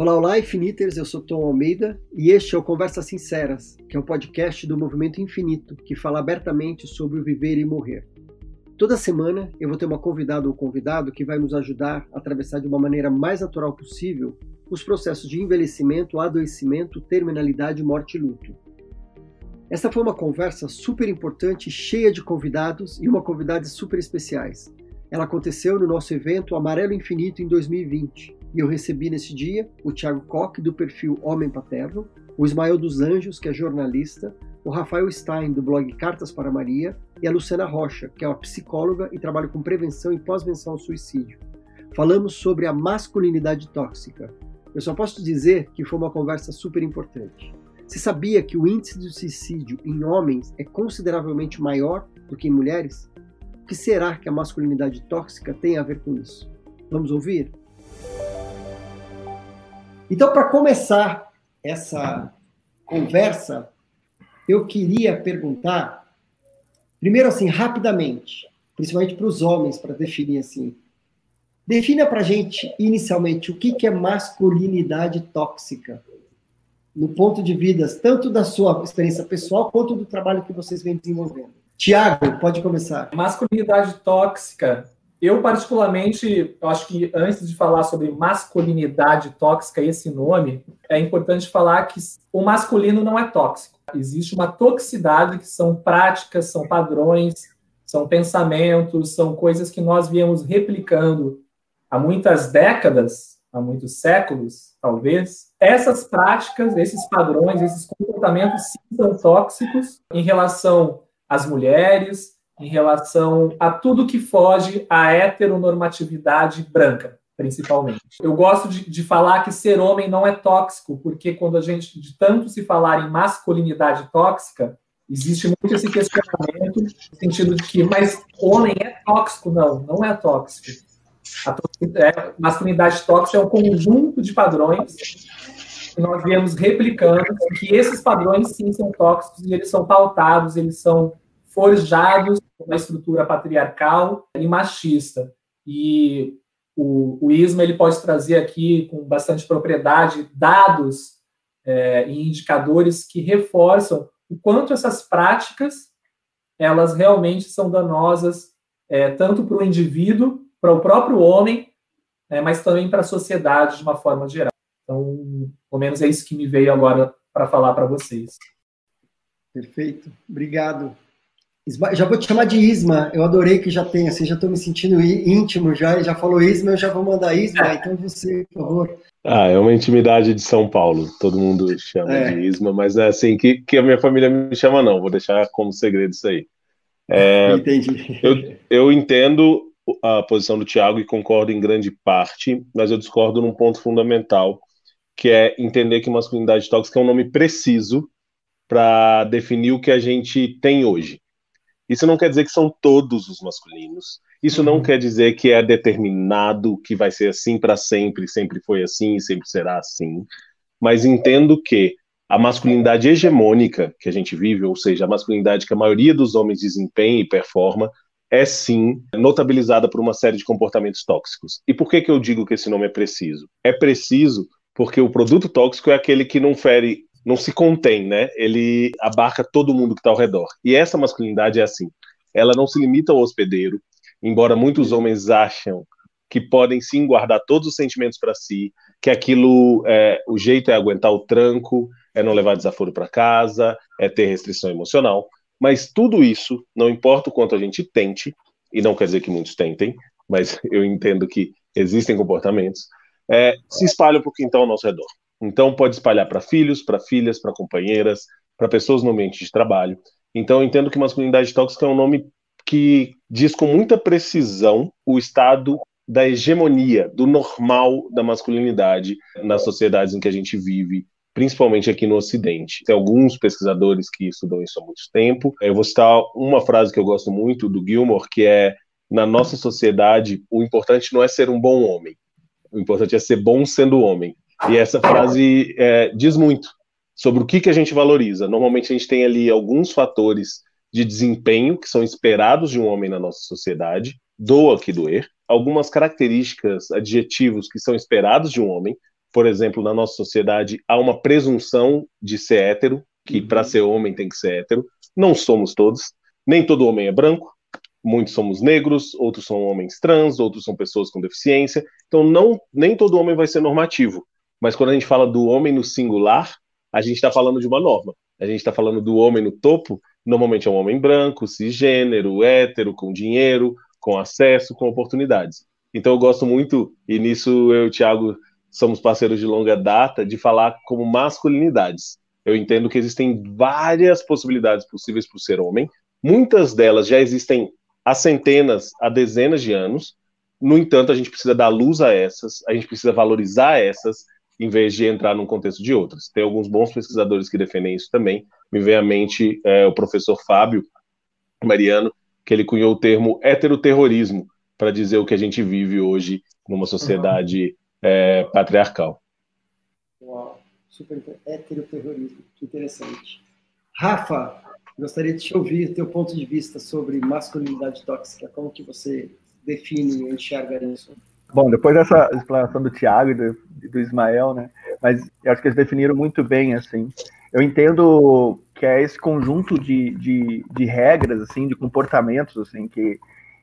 Olá, olá, Infiniters, eu sou Tom Almeida e este é o Conversas Sinceras, que é um podcast do Movimento Infinito que fala abertamente sobre o viver e morrer. Toda semana eu vou ter uma convidada ou convidado que vai nos ajudar a atravessar de uma maneira mais natural possível os processos de envelhecimento, adoecimento, terminalidade, morte e luto. Esta foi uma conversa super importante, cheia de convidados e uma convidada super especiais. Ela aconteceu no nosso evento Amarelo Infinito em 2020 e eu recebi nesse dia o Thiago Koch, do perfil Homem Paterno, o Ismael dos Anjos, que é jornalista, o Rafael Stein, do blog Cartas para Maria, e a Luciana Rocha, que é uma psicóloga e trabalha com prevenção e pós-venção ao suicídio. Falamos sobre a masculinidade tóxica. Eu só posso dizer que foi uma conversa super importante. Você sabia que o índice de suicídio em homens é consideravelmente maior do que em mulheres? O que será que a masculinidade tóxica tem a ver com isso? Vamos ouvir? Então, para começar essa conversa, eu queria perguntar, primeiro assim, rapidamente, principalmente para os homens, para definir assim, defina para a gente, inicialmente, o que, que é masculinidade tóxica, no ponto de vista tanto da sua experiência pessoal, quanto do trabalho que vocês vêm desenvolvendo. Tiago, pode começar. Masculinidade tóxica eu, particularmente, eu acho que antes de falar sobre masculinidade tóxica, esse nome, é importante falar que o masculino não é tóxico. Existe uma toxicidade que são práticas, são padrões, são pensamentos, são coisas que nós viemos replicando há muitas décadas, há muitos séculos, talvez. Essas práticas, esses padrões, esses comportamentos sim, são tóxicos em relação às mulheres, em relação a tudo que foge à heteronormatividade branca, principalmente. Eu gosto de, de, falar que ser homem não é tóxico, porque quando a gente, de tanto se falar em masculinidade tóxica, existe muito esse questionamento no sentido de que, mas homem é tóxico? Não, não é tóxico. A é, masculinidade tóxica é um conjunto de padrões que nós viemos replicando, que esses padrões sim são tóxicos e eles são pautados, eles são forjados uma estrutura patriarcal e machista. E o, o ISMA ele pode trazer aqui com bastante propriedade dados é, e indicadores que reforçam o quanto essas práticas elas realmente são danosas é, tanto para o indivíduo, para o próprio homem, é, mas também para a sociedade de uma forma geral. Então, pelo menos é isso que me veio agora para falar para vocês. Perfeito, obrigado. Já vou te chamar de Isma. Eu adorei que já tem, assim, já estou me sentindo íntimo já. Já falou Isma, eu já vou mandar Isma. Então você, por favor. Ah, é uma intimidade de São Paulo. Todo mundo chama é. de Isma, mas é assim que, que a minha família me chama, não. Vou deixar como segredo isso aí. É, Entendi. Eu, eu entendo a posição do Tiago e concordo em grande parte, mas eu discordo num ponto fundamental, que é entender que masculinidade tóxica é um nome preciso para definir o que a gente tem hoje. Isso não quer dizer que são todos os masculinos. Isso uhum. não quer dizer que é determinado que vai ser assim para sempre, sempre foi assim e sempre será assim. Mas entendo que a masculinidade hegemônica que a gente vive, ou seja, a masculinidade que a maioria dos homens desempenha e performa, é sim notabilizada por uma série de comportamentos tóxicos. E por que, que eu digo que esse nome é preciso? É preciso porque o produto tóxico é aquele que não fere não se contém, né? Ele abarca todo mundo que está ao redor. E essa masculinidade é assim. Ela não se limita ao hospedeiro, embora muitos homens acham que podem sim guardar todos os sentimentos para si, que aquilo, é, o jeito é aguentar o tranco, é não levar desaforo para casa, é ter restrição emocional. Mas tudo isso, não importa o quanto a gente tente, e não quer dizer que muitos tentem, mas eu entendo que existem comportamentos, é, se espalham para o quintal ao nosso redor. Então, pode espalhar para filhos, para filhas, para companheiras, para pessoas no ambiente de trabalho. Então, eu entendo que masculinidade tóxica é um nome que diz com muita precisão o estado da hegemonia, do normal da masculinidade nas sociedades em que a gente vive, principalmente aqui no Ocidente. Tem alguns pesquisadores que estudam isso há muito tempo. Eu vou citar uma frase que eu gosto muito do Gilmore, que é: na nossa sociedade, o importante não é ser um bom homem, o importante é ser bom sendo homem. E essa frase é, diz muito sobre o que, que a gente valoriza. Normalmente a gente tem ali alguns fatores de desempenho que são esperados de um homem na nossa sociedade, doa que doer, algumas características, adjetivos que são esperados de um homem, por exemplo, na nossa sociedade há uma presunção de ser hétero, que uhum. para ser homem tem que ser hétero. Não somos todos. Nem todo homem é branco. Muitos somos negros, outros são homens trans, outros são pessoas com deficiência. Então, não, nem todo homem vai ser normativo. Mas quando a gente fala do homem no singular, a gente está falando de uma norma. A gente está falando do homem no topo, normalmente é um homem branco, cisgênero, hétero, com dinheiro, com acesso, com oportunidades. Então eu gosto muito, e nisso eu e o Thiago somos parceiros de longa data, de falar como masculinidades. Eu entendo que existem várias possibilidades possíveis para o ser homem, muitas delas já existem há centenas, há dezenas de anos. No entanto, a gente precisa dar luz a essas, a gente precisa valorizar essas, em vez de entrar num contexto de outras. Tem alguns bons pesquisadores que defendem isso também. Me vem à mente é, o professor Fábio Mariano, que ele cunhou o termo heteroterrorismo para dizer o que a gente vive hoje numa sociedade é, patriarcal. Uau, super heteroterrorismo, que interessante. Rafa, gostaria de te ouvir teu ponto de vista sobre masculinidade tóxica. Como que você define e enxerga isso? Bom, depois dessa explanação do Tiago e do, do, Ismael, né? Mas eu acho que eles definiram muito bem, assim. Eu entendo que é esse conjunto de, de, de regras, assim, de comportamentos, assim, que,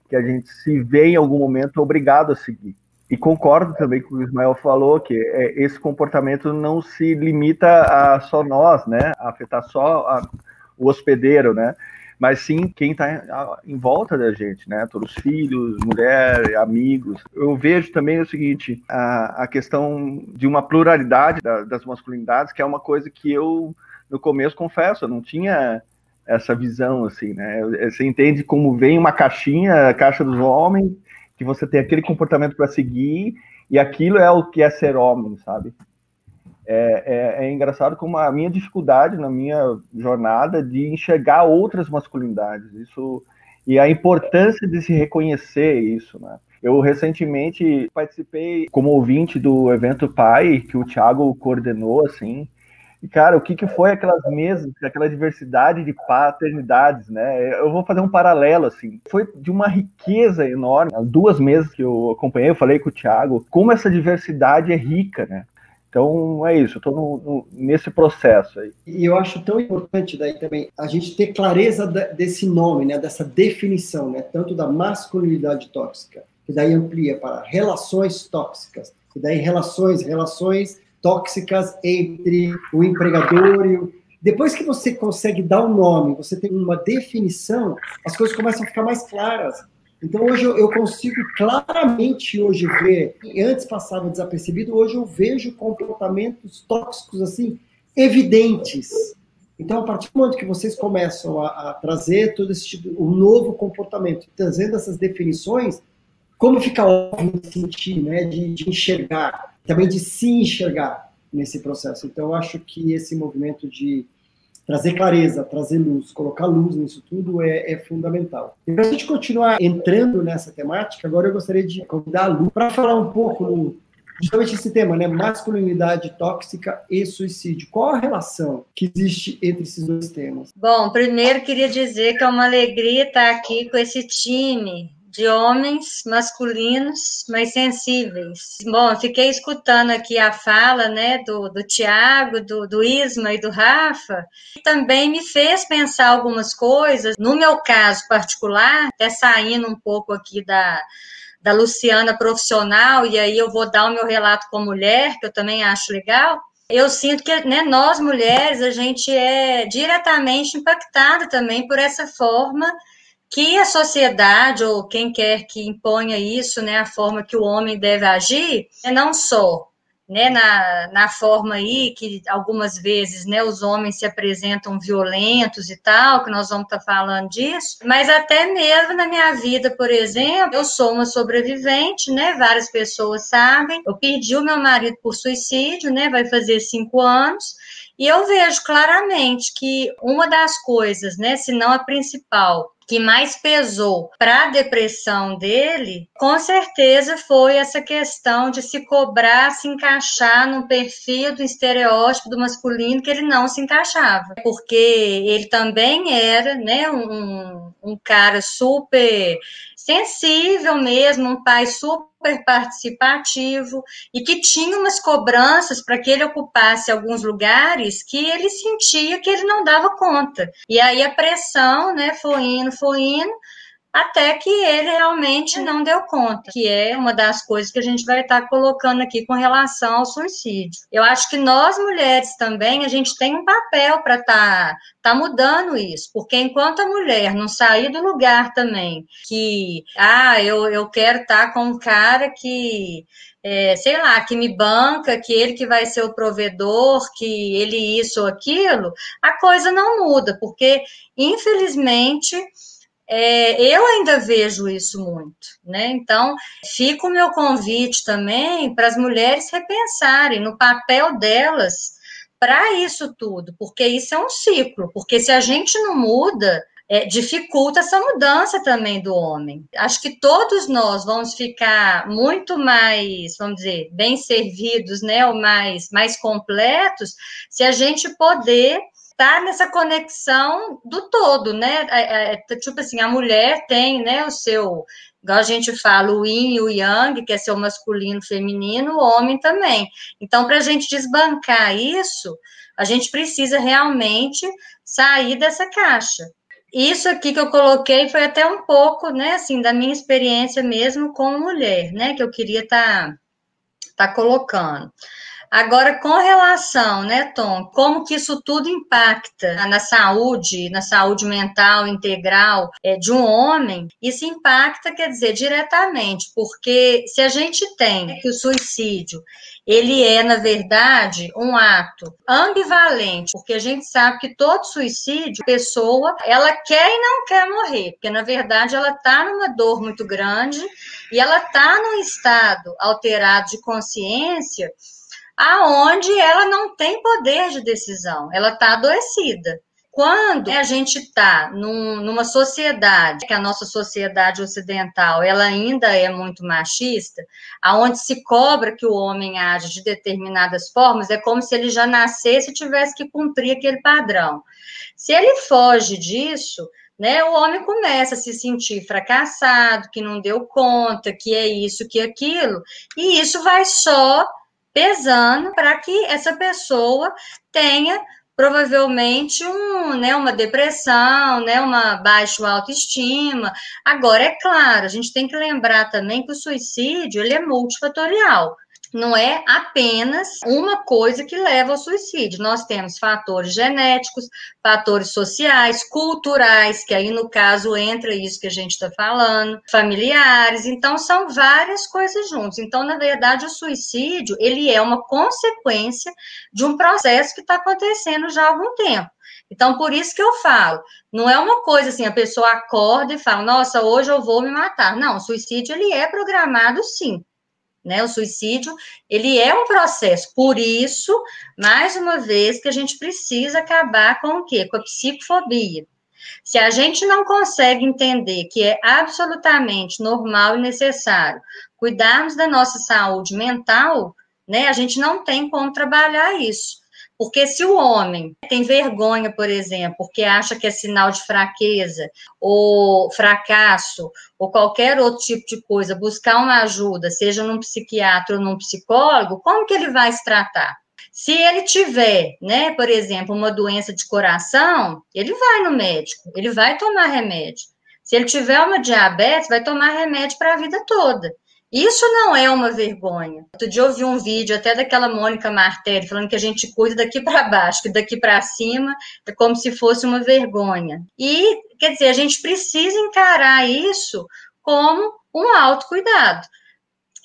que a gente se vê em algum momento obrigado a seguir. E concordo também com o Ismael falou, que é, esse comportamento não se limita a só nós, né? A afetar só a, o hospedeiro, né? Mas sim quem está em volta da gente, né? Todos os filhos, mulher, amigos. Eu vejo também o seguinte, a, a questão de uma pluralidade da, das masculinidades, que é uma coisa que eu, no começo, confesso, eu não tinha essa visão, assim, né? Você entende como vem uma caixinha, a caixa dos homens, que você tem aquele comportamento para seguir, e aquilo é o que é ser homem, sabe? É, é, é, engraçado como a minha dificuldade na minha jornada de enxergar outras masculinidades, isso e a importância de se reconhecer isso, né? Eu recentemente participei como ouvinte do evento Pai que o Thiago coordenou, assim. E cara, o que, que foi aquelas mesas, aquela diversidade de paternidades, né? Eu vou fazer um paralelo assim. Foi de uma riqueza enorme. Duas mesas que eu acompanhei, eu falei com o Thiago, como essa diversidade é rica, né? Então é isso, estou nesse processo aí. E eu acho tão importante daí também a gente ter clareza desse nome, né, dessa definição, né, tanto da masculinidade tóxica, que daí amplia para relações tóxicas, e daí relações, relações tóxicas entre o empregador e o. Depois que você consegue dar um nome, você tem uma definição, as coisas começam a ficar mais claras. Então hoje eu consigo claramente hoje ver, antes passava desapercebido, hoje eu vejo comportamentos tóxicos assim evidentes. Então a partir do momento que vocês começam a, a trazer todo esse tipo, um novo comportamento, trazendo essas definições, como fica óbvio de sentir, né, de, de enxergar, também de se enxergar nesse processo. Então eu acho que esse movimento de trazer clareza, trazer luz, colocar luz nisso tudo é, é fundamental. E para a gente continuar entrando nessa temática, agora eu gostaria de convidar a Lu para falar um pouco no, justamente esse tema, né? Masculinidade tóxica e suicídio. Qual a relação que existe entre esses dois temas? Bom, primeiro queria dizer que é uma alegria estar aqui com esse time de homens masculinos mais sensíveis. Bom, fiquei escutando aqui a fala né, do, do Tiago, do, do Isma e do Rafa, e também me fez pensar algumas coisas. No meu caso particular, até saindo um pouco aqui da, da Luciana profissional, e aí eu vou dar o meu relato como mulher, que eu também acho legal. Eu sinto que né, nós mulheres, a gente é diretamente impactada também por essa forma que a sociedade ou quem quer que imponha isso, né, a forma que o homem deve agir, é não só né, na, na forma aí que algumas vezes né, os homens se apresentam violentos e tal, que nós vamos estar tá falando disso, mas até mesmo na minha vida, por exemplo, eu sou uma sobrevivente, né? Várias pessoas sabem. Eu perdi o meu marido por suicídio, né? Vai fazer cinco anos. E eu vejo claramente que uma das coisas, né, se não a principal, que mais pesou para a depressão dele, com certeza foi essa questão de se cobrar, se encaixar no perfil do estereótipo do masculino que ele não se encaixava, porque ele também era, né, um, um cara super sensível mesmo, um pai super super participativo e que tinha umas cobranças para que ele ocupasse alguns lugares que ele sentia que ele não dava conta. E aí a pressão, né, foi indo, foi indo, até que ele realmente não deu conta, que é uma das coisas que a gente vai estar colocando aqui com relação ao suicídio. Eu acho que nós mulheres também, a gente tem um papel para estar tá, tá mudando isso, porque enquanto a mulher não sair do lugar também, que, ah, eu, eu quero estar tá com um cara que é, sei lá, que me banca, que ele que vai ser o provedor, que ele isso ou aquilo, a coisa não muda, porque infelizmente é, eu ainda vejo isso muito, né? Então, fica o meu convite também para as mulheres repensarem no papel delas para isso tudo, porque isso é um ciclo, porque se a gente não muda, é, dificulta essa mudança também do homem. Acho que todos nós vamos ficar muito mais, vamos dizer, bem servidos, né, ou mais, mais completos, se a gente poder tá nessa conexão do todo, né? É, é, tipo assim, a mulher tem, né, o seu, igual a gente fala, o yin e o yang, que é seu masculino, feminino, o homem também. Então, para a gente desbancar isso, a gente precisa realmente sair dessa caixa. Isso aqui que eu coloquei foi até um pouco, né, assim, da minha experiência mesmo com mulher, né, que eu queria estar tá, tá colocando. Agora, com relação, né, Tom, como que isso tudo impacta na saúde, na saúde mental integral é, de um homem, isso impacta, quer dizer, diretamente, porque se a gente tem que o suicídio ele é, na verdade, um ato ambivalente, porque a gente sabe que todo suicídio, a pessoa, ela quer e não quer morrer, porque, na verdade, ela está numa dor muito grande e ela está num estado alterado de consciência aonde ela não tem poder de decisão, ela está adoecida. Quando a gente está num, numa sociedade, que a nossa sociedade ocidental, ela ainda é muito machista, aonde se cobra que o homem age de determinadas formas, é como se ele já nascesse e tivesse que cumprir aquele padrão. Se ele foge disso, né, o homem começa a se sentir fracassado, que não deu conta, que é isso, que é aquilo, e isso vai só pesando para que essa pessoa tenha provavelmente um, né, uma depressão, né, uma baixa autoestima. Agora, é claro, a gente tem que lembrar também que o suicídio ele é multifatorial não é apenas uma coisa que leva ao suicídio. Nós temos fatores genéticos, fatores sociais, culturais, que aí no caso entra isso que a gente está falando, familiares. Então são várias coisas juntas. Então na verdade o suicídio ele é uma consequência de um processo que está acontecendo já há algum tempo. Então, por isso que eu falo, não é uma coisa assim, a pessoa acorda e fala, nossa, hoje eu vou me matar. Não, o suicídio, ele é programado sim né? O suicídio, ele é um processo. Por isso, mais uma vez, que a gente precisa acabar com o quê? Com a psicofobia. Se a gente não consegue entender que é absolutamente normal e necessário cuidarmos da nossa saúde mental, né, a gente não tem como trabalhar isso. Porque se o homem tem vergonha, por exemplo, porque acha que é sinal de fraqueza ou fracasso ou qualquer outro tipo de coisa, buscar uma ajuda, seja num psiquiatra ou num psicólogo, como que ele vai se tratar? Se ele tiver, né, por exemplo, uma doença de coração, ele vai no médico, ele vai tomar remédio. Se ele tiver uma diabetes, vai tomar remédio para a vida toda. Isso não é uma vergonha. Outro dia eu vi um vídeo até daquela Mônica Martelli falando que a gente cuida daqui para baixo, que daqui para cima é como se fosse uma vergonha. E, quer dizer, a gente precisa encarar isso como um autocuidado.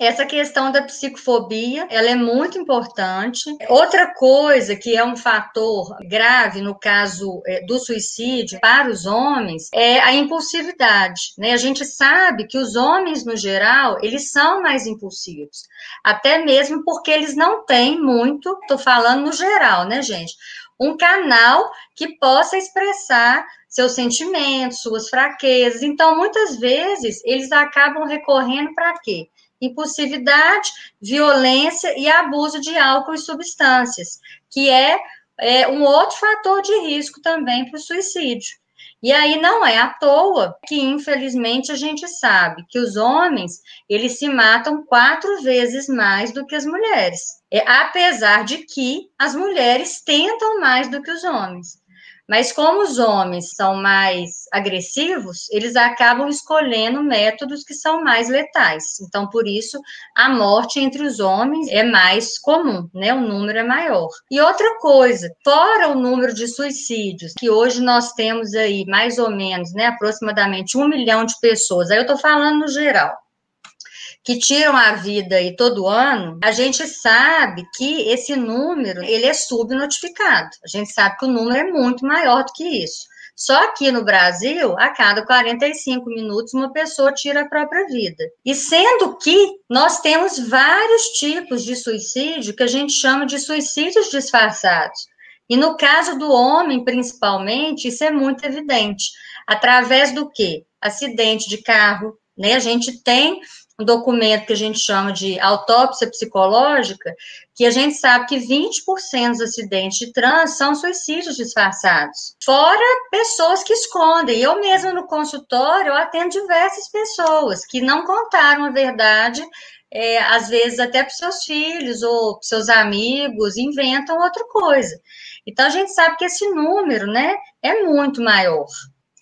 Essa questão da psicofobia, ela é muito importante. Outra coisa que é um fator grave no caso é, do suicídio para os homens é a impulsividade, né? A gente sabe que os homens no geral, eles são mais impulsivos, até mesmo porque eles não têm muito, tô falando no geral, né, gente? Um canal que possa expressar seus sentimentos, suas fraquezas. Então, muitas vezes, eles acabam recorrendo para quê? Impulsividade, violência e abuso de álcool e substâncias, que é, é um outro fator de risco também para o suicídio. E aí não é à toa que, infelizmente, a gente sabe que os homens, eles se matam quatro vezes mais do que as mulheres. É, apesar de que as mulheres tentam mais do que os homens. Mas como os homens são mais agressivos, eles acabam escolhendo métodos que são mais letais. Então, por isso, a morte entre os homens é mais comum, né? O número é maior. E outra coisa, fora o número de suicídios, que hoje nós temos aí mais ou menos, né, aproximadamente um milhão de pessoas, aí eu estou falando no geral que tiram a vida aí todo ano, a gente sabe que esse número ele é subnotificado. A gente sabe que o número é muito maior do que isso. Só aqui no Brasil, a cada 45 minutos, uma pessoa tira a própria vida. E sendo que nós temos vários tipos de suicídio que a gente chama de suicídios disfarçados. E no caso do homem, principalmente, isso é muito evidente. Através do quê? Acidente de carro, né? A gente tem um documento que a gente chama de autópsia psicológica, que a gente sabe que 20% dos acidentes de trânsito são suicídios disfarçados. Fora pessoas que escondem. Eu mesma no consultório eu atendo diversas pessoas que não contaram a verdade, é, às vezes até para seus filhos ou para seus amigos, inventam outra coisa. Então a gente sabe que esse número, né, é muito maior.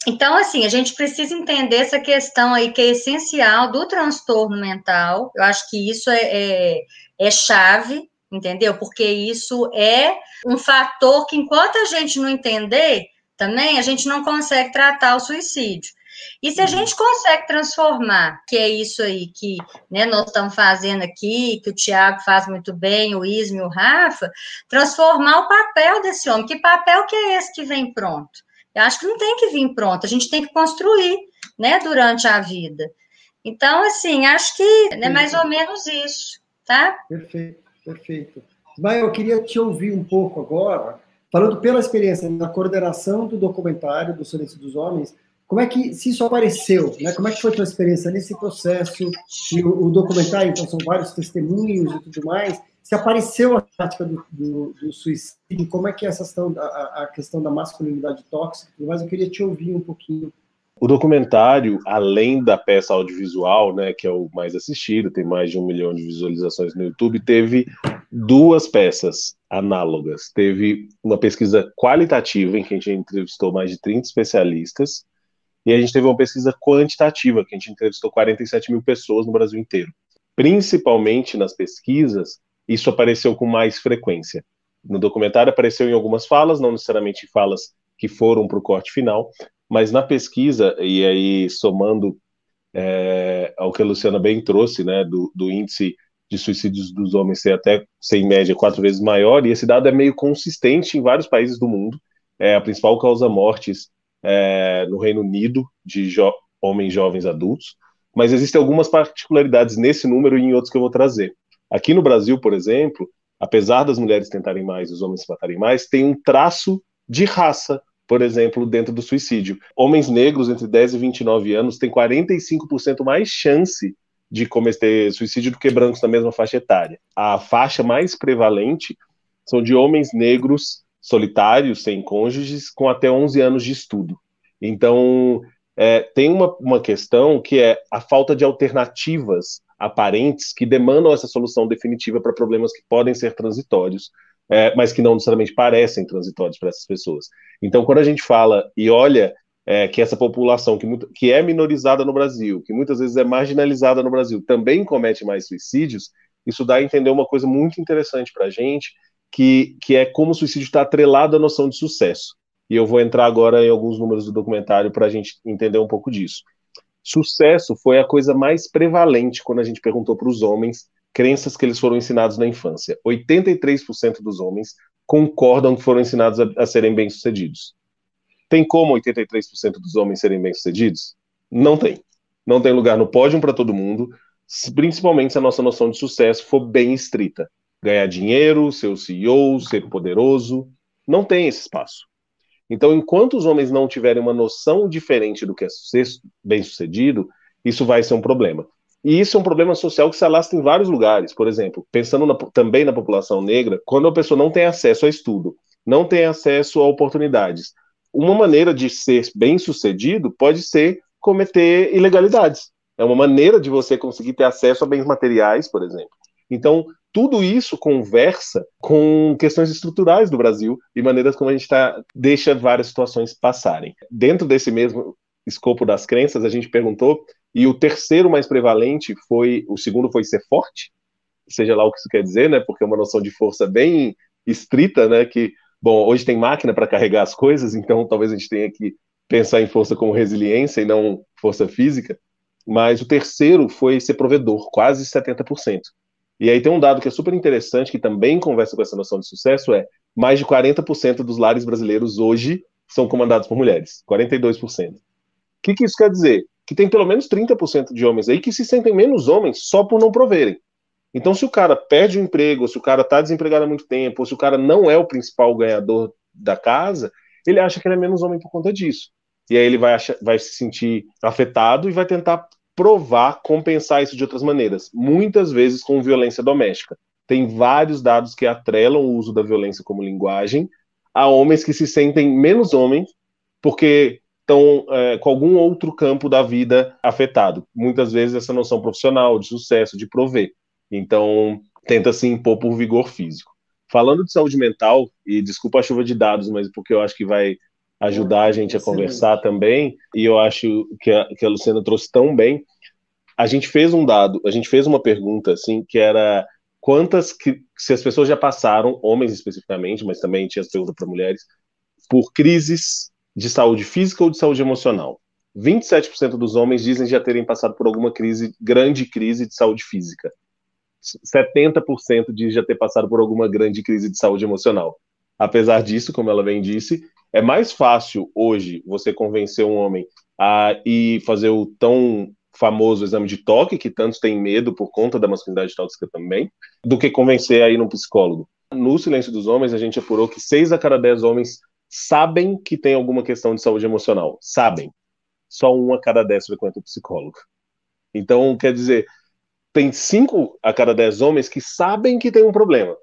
Então, assim, a gente precisa entender essa questão aí que é essencial do transtorno mental. Eu acho que isso é, é, é chave, entendeu? Porque isso é um fator que, enquanto a gente não entender, também a gente não consegue tratar o suicídio. E se a uhum. gente consegue transformar, que é isso aí que né, nós estamos fazendo aqui, que o Tiago faz muito bem, o Isme, o Rafa, transformar o papel desse homem. Que papel que é esse que vem pronto? Eu acho que não tem que vir pronto, a gente tem que construir, né, durante a vida. Então, assim, acho que é mais ou menos isso, tá? Perfeito, perfeito. Mas eu queria te ouvir um pouco agora, falando pela experiência na coordenação do documentário do Silêncio dos Homens, como é que se isso apareceu, né? Como é que foi a tua experiência nesse processo? E o, o documentário, então, são vários testemunhos e tudo mais se apareceu a prática do, do, do, suicídio, como é que é essa questão, a, a questão da masculinidade tóxica, mas eu queria te ouvir um pouquinho. O documentário, além da peça audiovisual, né, que é o mais assistido, tem mais de um milhão de visualizações no YouTube, teve duas peças análogas. Teve uma pesquisa qualitativa, em que a gente entrevistou mais de 30 especialistas, e a gente teve uma pesquisa quantitativa, que a gente entrevistou 47 mil pessoas no Brasil inteiro. Principalmente nas pesquisas, isso apareceu com mais frequência. No documentário apareceu em algumas falas, não necessariamente falas que foram para o corte final, mas na pesquisa, e aí somando é, ao que a Luciana bem trouxe, né, do, do índice de suicídios dos homens ser até, ser em média, quatro vezes maior, e esse dado é meio consistente em vários países do mundo. É a principal causa mortes é, no Reino Unido de jo homens jovens adultos, mas existem algumas particularidades nesse número e em outros que eu vou trazer. Aqui no Brasil, por exemplo, apesar das mulheres tentarem mais e os homens se matarem mais, tem um traço de raça, por exemplo, dentro do suicídio. Homens negros entre 10 e 29 anos têm 45% mais chance de cometer suicídio do que brancos na mesma faixa etária. A faixa mais prevalente são de homens negros solitários, sem cônjuges, com até 11 anos de estudo. Então, é, tem uma, uma questão que é a falta de alternativas aparentes que demandam essa solução definitiva para problemas que podem ser transitórios, é, mas que não necessariamente parecem transitórios para essas pessoas. Então, quando a gente fala e olha é, que essa população que, muito, que é minorizada no Brasil, que muitas vezes é marginalizada no Brasil, também comete mais suicídios, isso dá a entender uma coisa muito interessante para a gente, que, que é como o suicídio está atrelado à noção de sucesso. E eu vou entrar agora em alguns números do documentário para a gente entender um pouco disso. Sucesso foi a coisa mais prevalente quando a gente perguntou para os homens crenças que eles foram ensinados na infância. 83% dos homens concordam que foram ensinados a, a serem bem-sucedidos. Tem como 83% dos homens serem bem-sucedidos? Não tem. Não tem lugar no pódio para todo mundo, principalmente se a nossa noção de sucesso for bem estrita. Ganhar dinheiro, ser o CEO, ser poderoso, não tem esse espaço. Então, enquanto os homens não tiverem uma noção diferente do que é bem-sucedido, isso vai ser um problema. E isso é um problema social que se alastra em vários lugares. Por exemplo, pensando na, também na população negra, quando a pessoa não tem acesso a estudo, não tem acesso a oportunidades, uma maneira de ser bem sucedido pode ser cometer ilegalidades. É uma maneira de você conseguir ter acesso a bens materiais, por exemplo. Então, tudo isso conversa com questões estruturais do Brasil e maneiras como a gente tá, deixa várias situações passarem. Dentro desse mesmo escopo das crenças, a gente perguntou, e o terceiro mais prevalente foi, o segundo foi ser forte, seja lá o que isso quer dizer, né? Porque é uma noção de força bem estrita, né? Que, bom, hoje tem máquina para carregar as coisas, então talvez a gente tenha que pensar em força como resiliência e não força física. Mas o terceiro foi ser provedor, quase 70%. E aí tem um dado que é super interessante, que também conversa com essa noção de sucesso, é mais de 40% dos lares brasileiros hoje são comandados por mulheres, 42%. O que, que isso quer dizer? Que tem pelo menos 30% de homens aí que se sentem menos homens só por não proverem. Então, se o cara perde o emprego, se o cara está desempregado há muito tempo, ou se o cara não é o principal ganhador da casa, ele acha que ele é menos homem por conta disso. E aí ele vai, achar, vai se sentir afetado e vai tentar provar, compensar isso de outras maneiras, muitas vezes com violência doméstica. Tem vários dados que atrelam o uso da violência como linguagem a homens que se sentem menos homens porque estão é, com algum outro campo da vida afetado. Muitas vezes essa noção profissional, de sucesso, de prover. Então, tenta se impor por vigor físico. Falando de saúde mental, e desculpa a chuva de dados, mas porque eu acho que vai ajudar a gente a conversar também, e eu acho que a, que a Luciana trouxe tão bem. A gente fez um dado, a gente fez uma pergunta, assim, que era quantas que, se as pessoas já passaram, homens especificamente, mas também tinha as perguntas para mulheres, por crises de saúde física ou de saúde emocional. 27% dos homens dizem já terem passado por alguma crise, grande crise de saúde física. 70% diz já ter passado por alguma grande crise de saúde emocional. Apesar disso, como ela bem disse, é mais fácil hoje você convencer um homem a ir fazer o tão famoso exame de toque, que tantos têm medo por conta da masculinidade tóxica também, do que convencer a ir num psicólogo. No Silêncio dos Homens, a gente apurou que seis a cada dez homens sabem que tem alguma questão de saúde emocional. Sabem. Só um a cada dez frequenta o psicólogo. Então, quer dizer, tem cinco a cada dez homens que sabem que tem um problema,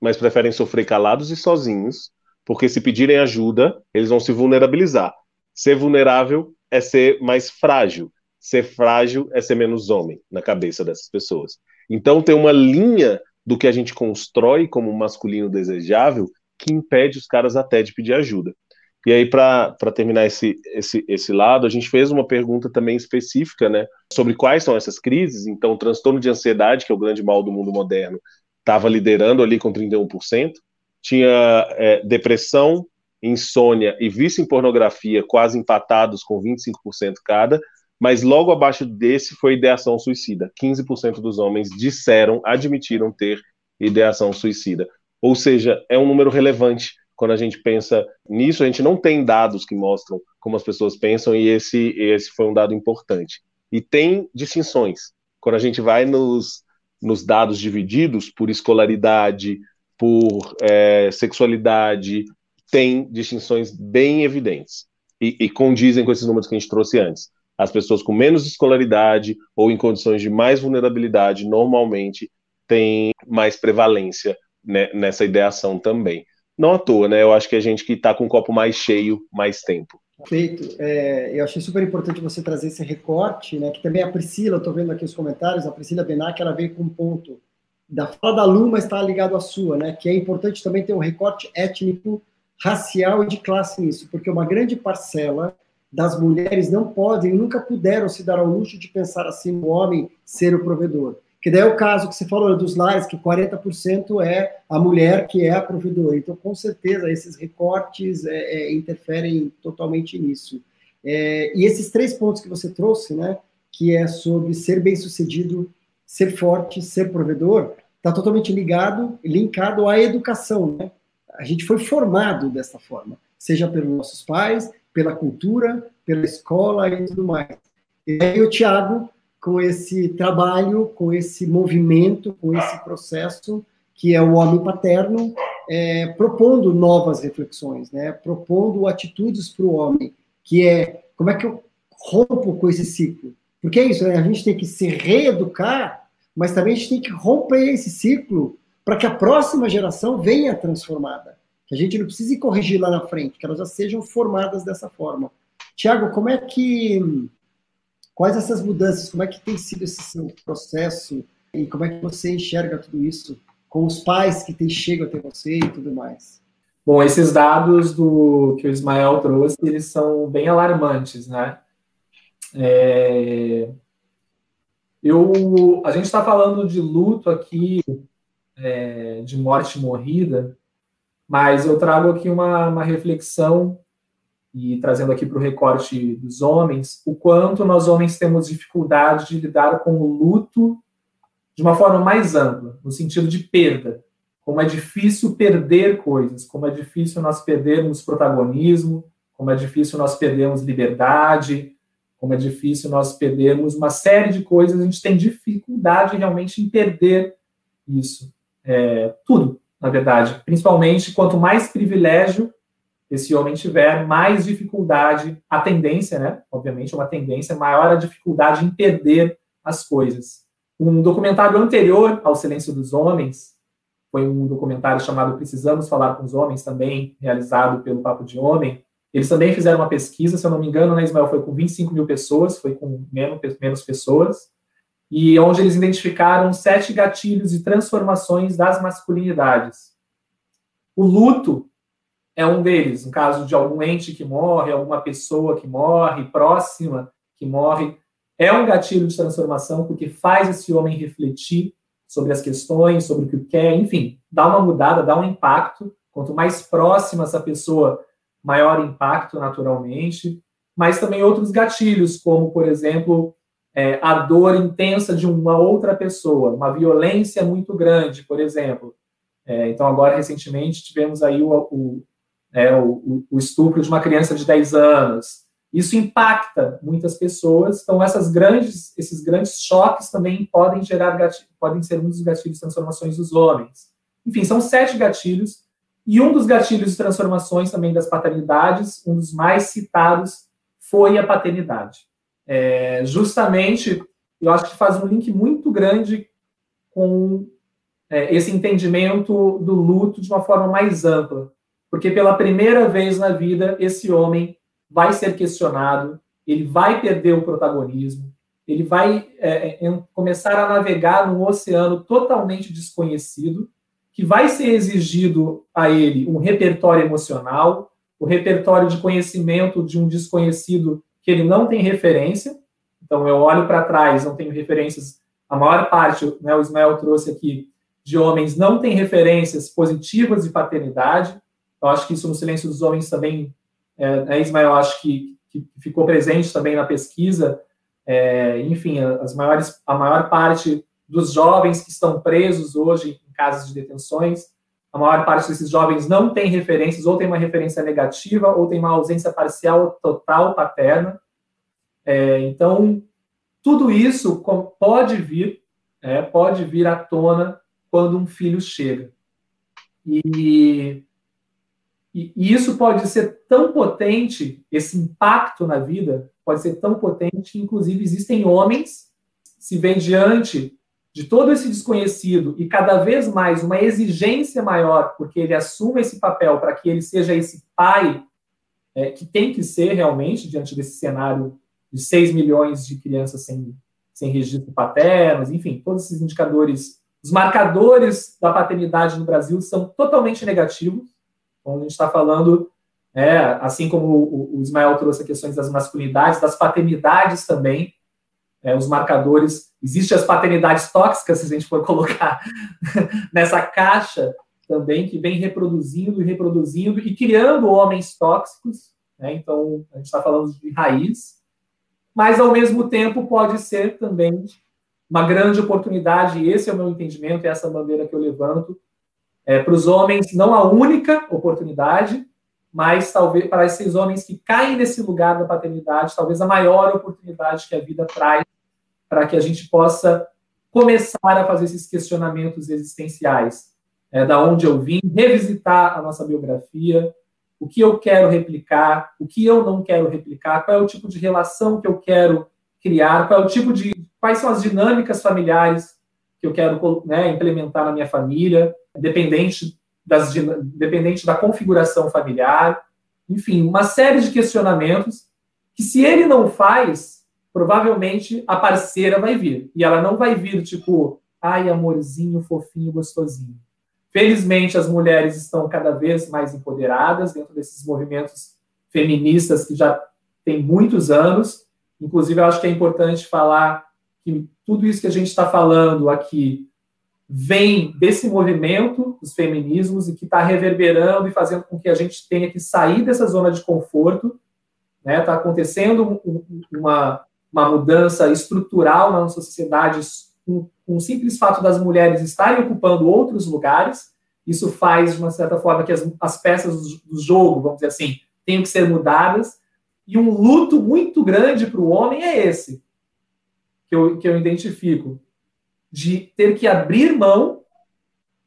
mas preferem sofrer calados e sozinhos porque se pedirem ajuda, eles vão se vulnerabilizar. Ser vulnerável é ser mais frágil. Ser frágil é ser menos homem na cabeça dessas pessoas. Então tem uma linha do que a gente constrói como masculino desejável que impede os caras até de pedir ajuda. E aí, para terminar esse, esse, esse lado, a gente fez uma pergunta também específica, né, sobre quais são essas crises. Então, o transtorno de ansiedade, que é o grande mal do mundo moderno, estava liderando ali com 31% tinha é, depressão, insônia e vício em pornografia quase empatados com 25% cada, mas logo abaixo desse foi ideação suicida. 15% dos homens disseram, admitiram ter ideação suicida. Ou seja, é um número relevante quando a gente pensa nisso, a gente não tem dados que mostram como as pessoas pensam e esse esse foi um dado importante. E tem distinções. Quando a gente vai nos, nos dados divididos por escolaridade, por é, sexualidade, tem distinções bem evidentes e, e condizem com esses números que a gente trouxe antes. As pessoas com menos escolaridade ou em condições de mais vulnerabilidade normalmente têm mais prevalência né, nessa ideação também. Não à toa, né? Eu acho que a gente que está com o copo mais cheio mais tempo. Perfeito. É, eu achei super importante você trazer esse recorte, né? Que também a Priscila, estou vendo aqui os comentários, a Priscila Benac, ela veio com um ponto da fala da Lu, mas está ligado à sua, né? Que é importante também ter um recorte étnico, racial e de classe nisso, porque uma grande parcela das mulheres não podem, nunca puderam se dar ao luxo de pensar assim no homem ser o provedor. Que daí é o caso que você falou dos lares, que 40% é a mulher que é a provedora. Então, com certeza, esses recortes é, é, interferem totalmente nisso. É, e esses três pontos que você trouxe, né, que é sobre ser bem-sucedido ser forte, ser provedor, está totalmente ligado, linkado à educação, né? A gente foi formado dessa forma, seja pelos nossos pais, pela cultura, pela escola e tudo mais. E aí o Tiago, com esse trabalho, com esse movimento, com esse processo, que é o homem paterno, é, propondo novas reflexões, né? propondo atitudes para o homem, que é como é que eu rompo com esse ciclo? Porque é isso, né? a gente tem que se reeducar, mas também a gente tem que romper esse ciclo para que a próxima geração venha transformada. Que a gente não precise corrigir lá na frente, que elas já sejam formadas dessa forma. Tiago, como é que. Quais essas mudanças? Como é que tem sido esse seu processo? E como é que você enxerga tudo isso com os pais que tem, chegam até você e tudo mais? Bom, esses dados do que o Ismael trouxe, eles são bem alarmantes, né? É, eu, a gente está falando de luto aqui, é, de morte morrida, mas eu trago aqui uma, uma reflexão e trazendo aqui para o recorte dos homens, o quanto nós homens temos dificuldade de lidar com o luto de uma forma mais ampla, no sentido de perda. Como é difícil perder coisas, como é difícil nós perdermos protagonismo, como é difícil nós perdermos liberdade, como é difícil nós perdermos uma série de coisas, a gente tem dificuldade realmente em perder isso. É, tudo, na verdade. Principalmente quanto mais privilégio esse homem tiver, mais dificuldade, a tendência, né? Obviamente, uma tendência maior a dificuldade em perder as coisas. Um documentário anterior ao Silêncio dos Homens, foi um documentário chamado Precisamos Falar com os Homens, também realizado pelo Papo de Homem. Eles também fizeram uma pesquisa, se eu não me engano, né, Ismael, foi com 25 mil pessoas, foi com menos, menos pessoas, e onde eles identificaram sete gatilhos e transformações das masculinidades. O luto é um deles, no caso de algum ente que morre, alguma pessoa que morre, próxima que morre, é um gatilho de transformação porque faz esse homem refletir sobre as questões, sobre o que quer, enfim, dá uma mudada, dá um impacto. Quanto mais próxima essa pessoa, maior impacto naturalmente. Mas também outros gatilhos, como, por exemplo, é, a dor intensa de uma outra pessoa, uma violência muito grande, por exemplo. É, então, agora, recentemente, tivemos aí o, o, é, o, o estupro de uma criança de 10 anos, isso impacta muitas pessoas. Então, essas grandes, esses grandes choques também podem gerar gatilho, podem ser um dos gatilhos de transformações dos homens. Enfim, são sete gatilhos. E um dos gatilhos de transformações também das paternidades, um dos mais citados, foi a paternidade. É, justamente, eu acho que faz um link muito grande com é, esse entendimento do luto de uma forma mais ampla. Porque pela primeira vez na vida, esse homem vai ser questionado, ele vai perder o protagonismo, ele vai é, é começar a navegar num oceano totalmente desconhecido, que vai ser exigido a ele um repertório emocional, o repertório de conhecimento de um desconhecido que ele não tem referência. Então, eu olho para trás, não tenho referências. A maior parte, né, o Ismael trouxe aqui, de homens não tem referências positivas de paternidade. Eu acho que isso no Silêncio dos Homens também é, né, Ismael, acho que, que, ficou presente também na pesquisa, é, enfim, as maiores, a maior parte dos jovens que estão presos hoje casas de detenções, a maior parte desses jovens não tem referências, ou tem uma referência negativa, ou tem uma ausência parcial ou total paterna. É, então, tudo isso pode vir, é, pode vir à tona quando um filho chega. E e, isso pode ser tão potente, esse impacto na vida pode ser tão potente que, inclusive, existem homens se vêem diante de todo esse desconhecido e cada vez mais uma exigência maior, porque ele assume esse papel para que ele seja esse pai é, que tem que ser realmente diante desse cenário de 6 milhões de crianças sem, sem registro paternos, enfim, todos esses indicadores, os marcadores da paternidade no Brasil são totalmente negativos. Então, a gente está falando, é, assim como o, o, Ismael trouxe questões das masculinidades, das paternidades também, é, os marcadores. Existem as paternidades tóxicas, se a gente for colocar nessa caixa também, que vem reproduzindo e reproduzindo e criando homens tóxicos. Né? Então, a gente está falando de raiz, mas ao mesmo tempo pode ser também uma grande oportunidade, e esse é o meu entendimento, é essa bandeira que eu levanto, é, para os homens, não a única oportunidade, mas talvez para esses homens que caem nesse lugar da paternidade, talvez a maior oportunidade que a vida traz para que a gente possa começar a fazer esses questionamentos existenciais. É, da onde eu vim, revisitar a nossa biografia, o que eu quero replicar, o que eu não quero replicar, qual é o tipo de relação que eu quero criar, qual é o tipo de. quais são as dinâmicas familiares que eu quero né, implementar na minha família, independente das, dependente da configuração familiar, enfim, uma série de questionamentos que se ele não faz, provavelmente a parceira vai vir. E ela não vai vir tipo, ai, amorzinho, fofinho, gostosinho. Felizmente, as mulheres estão cada vez mais empoderadas dentro desses movimentos feministas que já têm muitos anos. Inclusive, eu acho que é importante falar que tudo isso que a gente está falando aqui vem desse movimento dos feminismos e que está reverberando e fazendo com que a gente tenha que sair dessa zona de conforto. Está né? Tá acontecendo uma, uma mudança estrutural na nossa sociedade com, com o simples fato das mulheres estarem ocupando outros lugares. Isso faz, de uma certa forma, que as, as peças do, jogo, vamos dizer assim, tenham que ser mudadas. E um luto muito grande para o homem é esse, que eu, que eu identifico de ter que abrir mão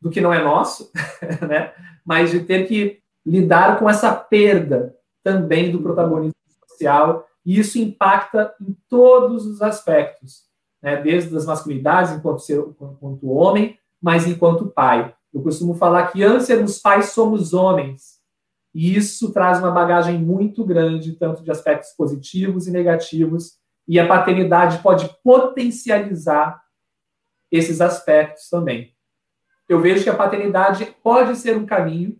do que não é nosso, né? mas de ter que lidar com essa perda também do protagonismo social, e isso impacta em todos os aspectos, né? desde as masculinidades enquanto, ser, enquanto homem, mas enquanto pai. Eu costumo falar que antes sermos pais, somos homens, e isso traz uma bagagem muito grande, tanto de aspectos positivos e negativos, e a paternidade pode potencializar esses aspectos também. Eu vejo que a paternidade pode ser um caminho,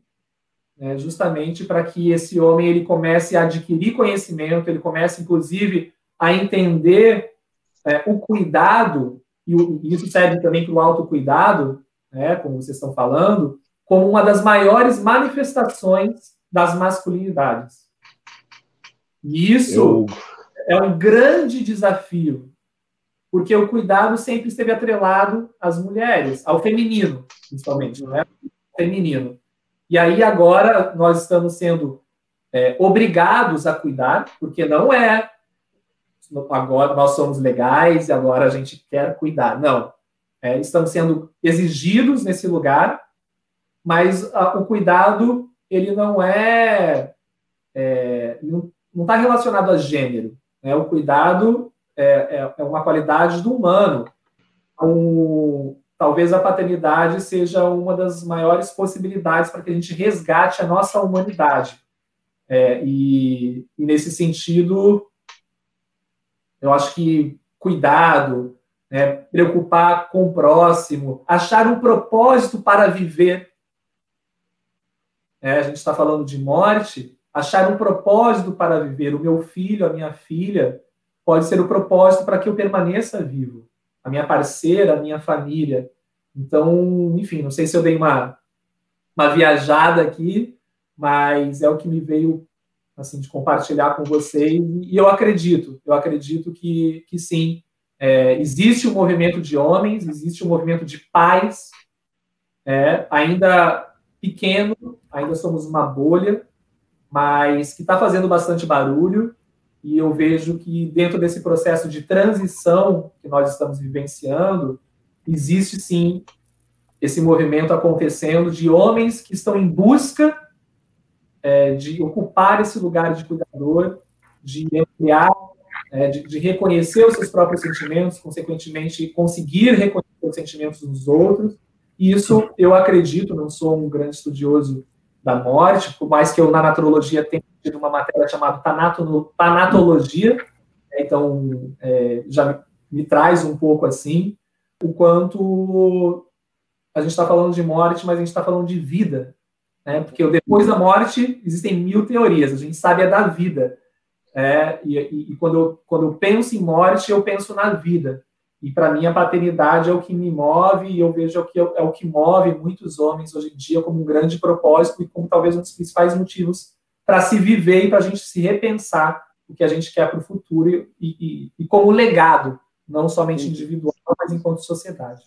né, justamente para que esse homem ele comece a adquirir conhecimento, ele comece, inclusive, a entender é, o cuidado, e, o, e isso serve também para o autocuidado, né, como vocês estão falando, como uma das maiores manifestações das masculinidades. E isso Eu... é um grande desafio porque o cuidado sempre esteve atrelado às mulheres, ao feminino, principalmente, não é? Feminino. E aí agora nós estamos sendo é, obrigados a cuidar, porque não é agora nós somos legais e agora a gente quer cuidar. Não. É, estamos sendo exigidos nesse lugar, mas a, o cuidado ele não é, é não está relacionado a gênero. Né? O cuidado é, é, é uma qualidade do humano. Um, talvez a paternidade seja uma das maiores possibilidades para que a gente resgate a nossa humanidade. É, e, e, nesse sentido, eu acho que cuidado, né, preocupar com o próximo, achar um propósito para viver. É, a gente está falando de morte, achar um propósito para viver. O meu filho, a minha filha, pode ser o propósito para que eu permaneça vivo, a minha parceira, a minha família. Então, enfim, não sei se eu dei uma, uma viajada aqui, mas é o que me veio assim de compartilhar com vocês. E eu acredito, eu acredito que, que sim, é, existe um movimento de homens, existe um movimento de pais, é, ainda pequeno, ainda somos uma bolha, mas que está fazendo bastante barulho e eu vejo que dentro desse processo de transição que nós estamos vivenciando, existe sim esse movimento acontecendo de homens que estão em busca é, de ocupar esse lugar de cuidador, de ampliar, é, de, de, reconhecer os seus próprios sentimentos, consequentemente conseguir reconhecer os sentimentos dos outros. E isso eu acredito, não sou um grande estudioso da morte, por mais que eu na naturologia tenha tido uma matéria chamada tanatologia, né, então é, já me traz um pouco assim, o quanto a gente está falando de morte, mas a gente está falando de vida, né? Porque depois da morte existem mil teorias, a gente sabe é da vida, é, e, e, e quando, eu, quando eu penso em morte, eu penso na vida. E para mim a paternidade é o que me move e eu vejo que é o que move muitos homens hoje em dia como um grande propósito e como talvez um dos principais motivos para se viver e para a gente se repensar o que a gente quer para o futuro e, e, e, como legado, não somente individual, mas enquanto sociedade.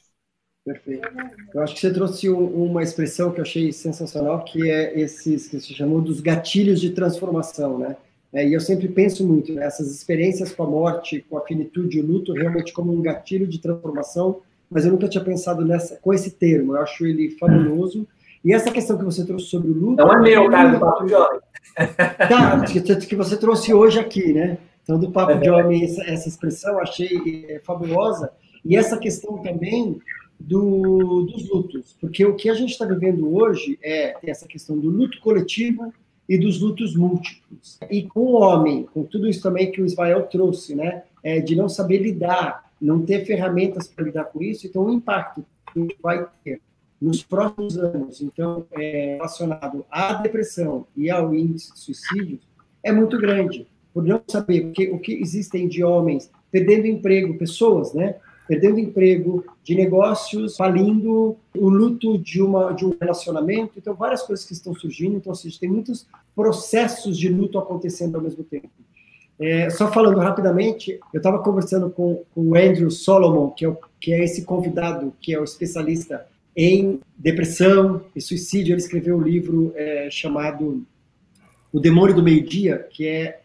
Perfeito. Eu acho que você trouxe uma expressão que eu achei sensacional, que é esses que se chamou dos gatilhos de transformação, né? É, e eu sempre penso muito nessas né, experiências com a morte, com a finitude e o luto, realmente como um gatilho de transformação, mas eu nunca tinha pensado nessa, com esse termo, eu acho ele fabuloso. E essa questão que você trouxe sobre o luto. Não é meu, cara, do Papo de Homem. Tá, que você trouxe hoje aqui, né? Então, do Papo de Homem, essa, essa expressão achei é, fabulosa. E essa questão também do, dos lutos, porque o que a gente está vivendo hoje é essa questão do luto coletivo e dos lutos múltiplos. E com o homem, com tudo isso também que o Israel trouxe, né, é, de não saber lidar, não ter ferramentas para lidar com isso, então o impacto que vai ter nos próximos anos, então, é, relacionado à depressão e ao índice de suicídio, é muito grande, por não saber o que existem de homens perdendo emprego, pessoas, né, perdendo emprego, de negócios falindo, o luto de, uma, de um relacionamento. Então, várias coisas que estão surgindo. Então, seja, tem muitos processos de luto acontecendo ao mesmo tempo. É, só falando rapidamente, eu estava conversando com, com, o Andrew Solomon, que é, o, que é esse convidado, que é o especialista em depressão e suicídio. Ele escreveu um livro é, chamado O Demônio do Meio-Dia, que é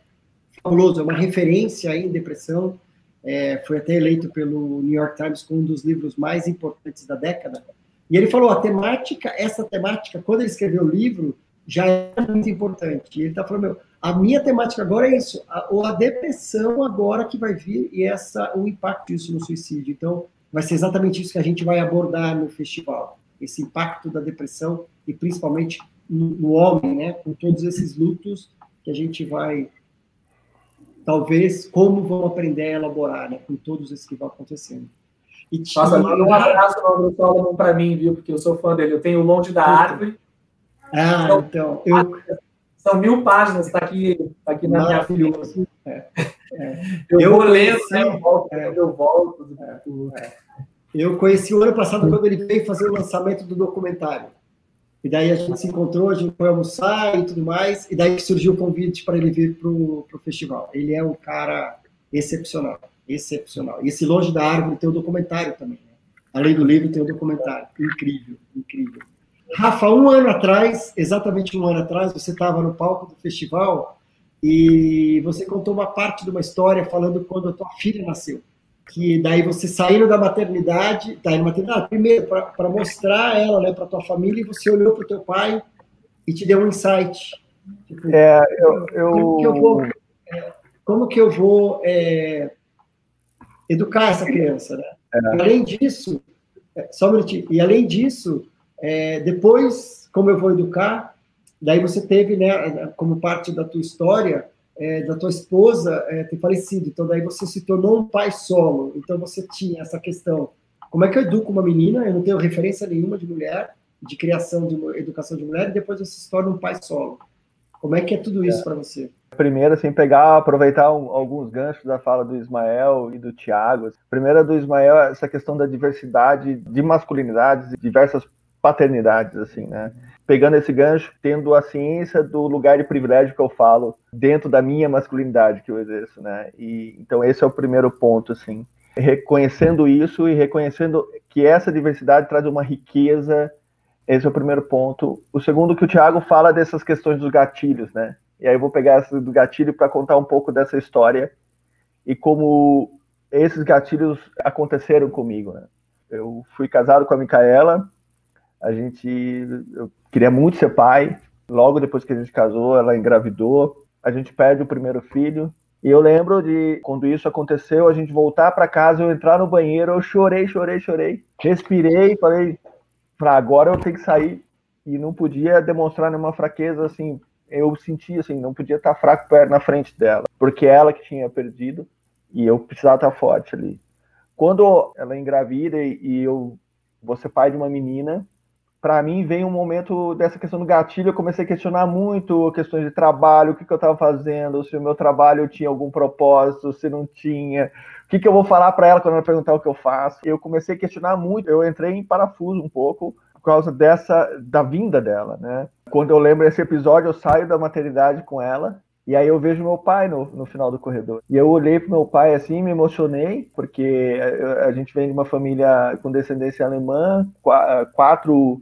fabuloso, é uma referência em depressão é, foi até eleito pelo New York Times como um dos livros mais importantes da década. E ele falou, a temática, essa temática, quando ele escreveu o livro, já é muito importante. E ele está falando, meu, a minha temática agora é isso, a, ou a depressão agora que vai vir e essa, o impacto disso no suicídio. Então, vai ser exatamente isso que a gente vai abordar no festival, esse impacto da depressão e principalmente no, no homem, né, com todos esses lutos que a gente vai talvez como vão aprender a elaborar, né, com todos esses que vão acontecendo. E Nossa, manda um abraço no Solomon para mim, viu? Porque eu sou fã dele. Eu tenho o Longe da Árvore. Ah, então. então eu... São mil páginas, está aqui, tá aqui na minha fila. É, é. Eu, eu, vou lendo, né? Eu volto, é, eu volto. É, é, eu conheci o ano passado quando ele veio fazer o lançamento do documentário. E daí a gente se encontrou, a gente foi almoçar e tudo mais, e daí surgiu o convite para ele vir para o festival. Ele é um cara excepcional, excepcional. E esse Longe da Árvore tem o um documentário também. Né? Além do livro, tem o um documentário. Incrível, incrível. Rafa, um ano atrás, exatamente um ano atrás, você estava no palco do festival e você contou uma parte de uma história falando quando a tua filha nasceu que daí você saindo da maternidade, tá maternidade, primeiro para mostrar ela, né, para tua família, e você olhou para o teu pai e te deu um insight. Tipo, é, eu, eu... Como que eu vou, é, como que eu vou é, educar essa criança, né? É. além disso, é, só um minutinho, e além disso, é, depois, como eu vou educar, daí você teve, né, como parte da tua história, é, da tua esposa é, ter falecido, então daí você se tornou um pai solo, então você tinha essa questão, como é que eu educo uma menina, eu não tenho referência nenhuma de mulher, de criação de educação de mulher, e depois você se torna um pai solo. Como é que é tudo isso é. para você? Primeiro, assim, pegar, aproveitar um, alguns ganchos da fala do Ismael e do Tiago. Primeiro, do Ismael, essa questão da diversidade de masculinidades e diversas paternidades, assim, né? pegando esse gancho, tendo a ciência do lugar de privilégio que eu falo dentro da minha masculinidade que eu exerço, né? E então esse é o primeiro ponto, assim, reconhecendo isso e reconhecendo que essa diversidade traz uma riqueza. Esse é o primeiro ponto. O segundo que o Tiago fala dessas questões dos gatilhos, né? E aí eu vou pegar essa do gatilho para contar um pouco dessa história e como esses gatilhos aconteceram comigo, né? Eu fui casado com a Micaela, a gente eu queria muito ser pai. Logo depois que a gente casou, ela engravidou. A gente perde o primeiro filho. E eu lembro de quando isso aconteceu, a gente voltar para casa, eu entrar no banheiro, eu chorei, chorei, chorei. Respirei, falei, para agora eu tenho que sair. E não podia demonstrar nenhuma fraqueza assim. Eu sentia assim, não podia estar fraco perto na frente dela, porque ela que tinha perdido e eu precisava estar forte ali. Quando ela engravida e eu vou ser pai de uma menina, para mim vem um momento dessa questão do gatilho. Eu comecei a questionar muito questões de trabalho, o que, que eu estava fazendo, se o meu trabalho tinha algum propósito, se não tinha, o que, que eu vou falar para ela quando ela perguntar o que eu faço. Eu comecei a questionar muito. Eu entrei em parafuso um pouco por causa dessa da vinda dela, né? Quando eu lembro desse episódio, eu saio da maternidade com ela e aí eu vejo meu pai no, no final do corredor. E eu olhei pro meu pai assim, me emocionei, porque a, a gente vem de uma família com descendência alemã, quatro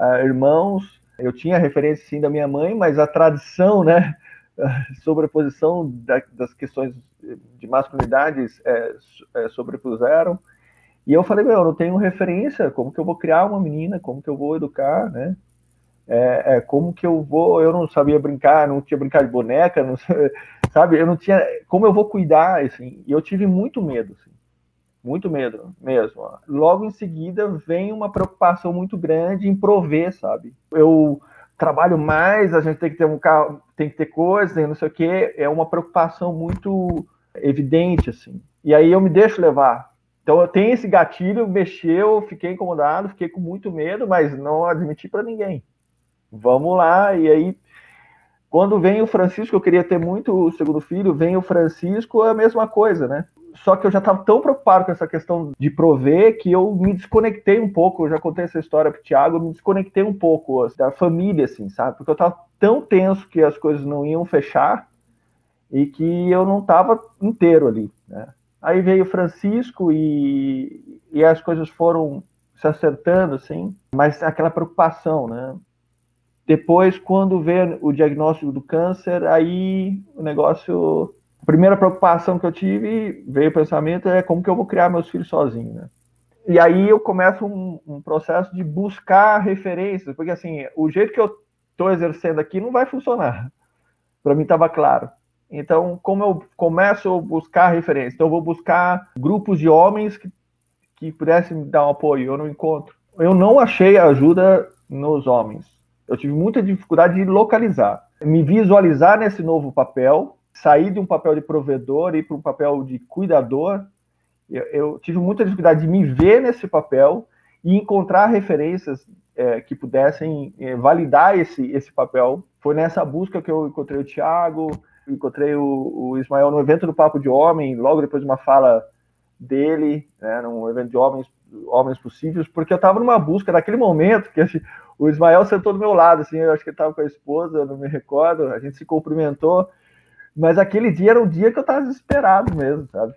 uh, irmãos. Eu tinha referência sim da minha mãe, mas a tradição, né, sobreposição da, das questões de masculinidades é, é, sobrepuseram. E eu falei, meu, eu não tenho referência, como que eu vou criar uma menina, como que eu vou educar, né? É, é, como que eu vou, eu não sabia brincar, não tinha brincar de boneca, não, sabe, eu não tinha, como eu vou cuidar, assim, e eu tive muito medo, assim. Muito medo mesmo. Logo em seguida vem uma preocupação muito grande em prover, sabe? Eu trabalho mais, a gente tem que ter um carro, tem que ter coisas, não sei o quê, é uma preocupação muito evidente, assim. E aí eu me deixo levar. Então eu tenho esse gatilho, mexeu, fiquei incomodado, fiquei com muito medo, mas não admiti para ninguém. Vamos lá, e aí quando vem o Francisco, eu queria ter muito o segundo filho, vem o Francisco, é a mesma coisa, né? Só que eu já estava tão preocupado com essa questão de prover que eu me desconectei um pouco. Eu já contei essa história para o Thiago, eu me desconectei um pouco assim, da família, assim, sabe? Porque eu estava tão tenso que as coisas não iam fechar e que eu não estava inteiro ali, né? Aí veio o Francisco e, e as coisas foram se acertando, assim, mas aquela preocupação, né? Depois, quando veio o diagnóstico do câncer, aí o negócio a primeira preocupação que eu tive, veio o pensamento, é como que eu vou criar meus filhos sozinho, né? E aí eu começo um, um processo de buscar referências, porque assim, o jeito que eu estou exercendo aqui não vai funcionar. Para mim estava claro. Então, como eu começo a buscar referências? Então, eu vou buscar grupos de homens que, que pudessem me dar um apoio. Eu não encontro. Eu não achei ajuda nos homens. Eu tive muita dificuldade de localizar, me visualizar nesse novo papel sair de um papel de provedor e para um papel de cuidador, eu, eu, tive muita dificuldade de me ver nesse papel e encontrar referências é, que pudessem é, validar esse, esse papel. Foi nessa busca que eu encontrei o Tiago, encontrei o, o, Ismael no evento do Papo de Homem, logo depois de uma fala dele, né, num evento de homens, homens possíveis, porque eu estava numa busca naquele momento que o Ismael sentou do meu lado, assim, eu acho que ele estava com a esposa, não me recordo, a gente se cumprimentou, mas aquele dia era um dia que eu tava desesperado mesmo, sabe?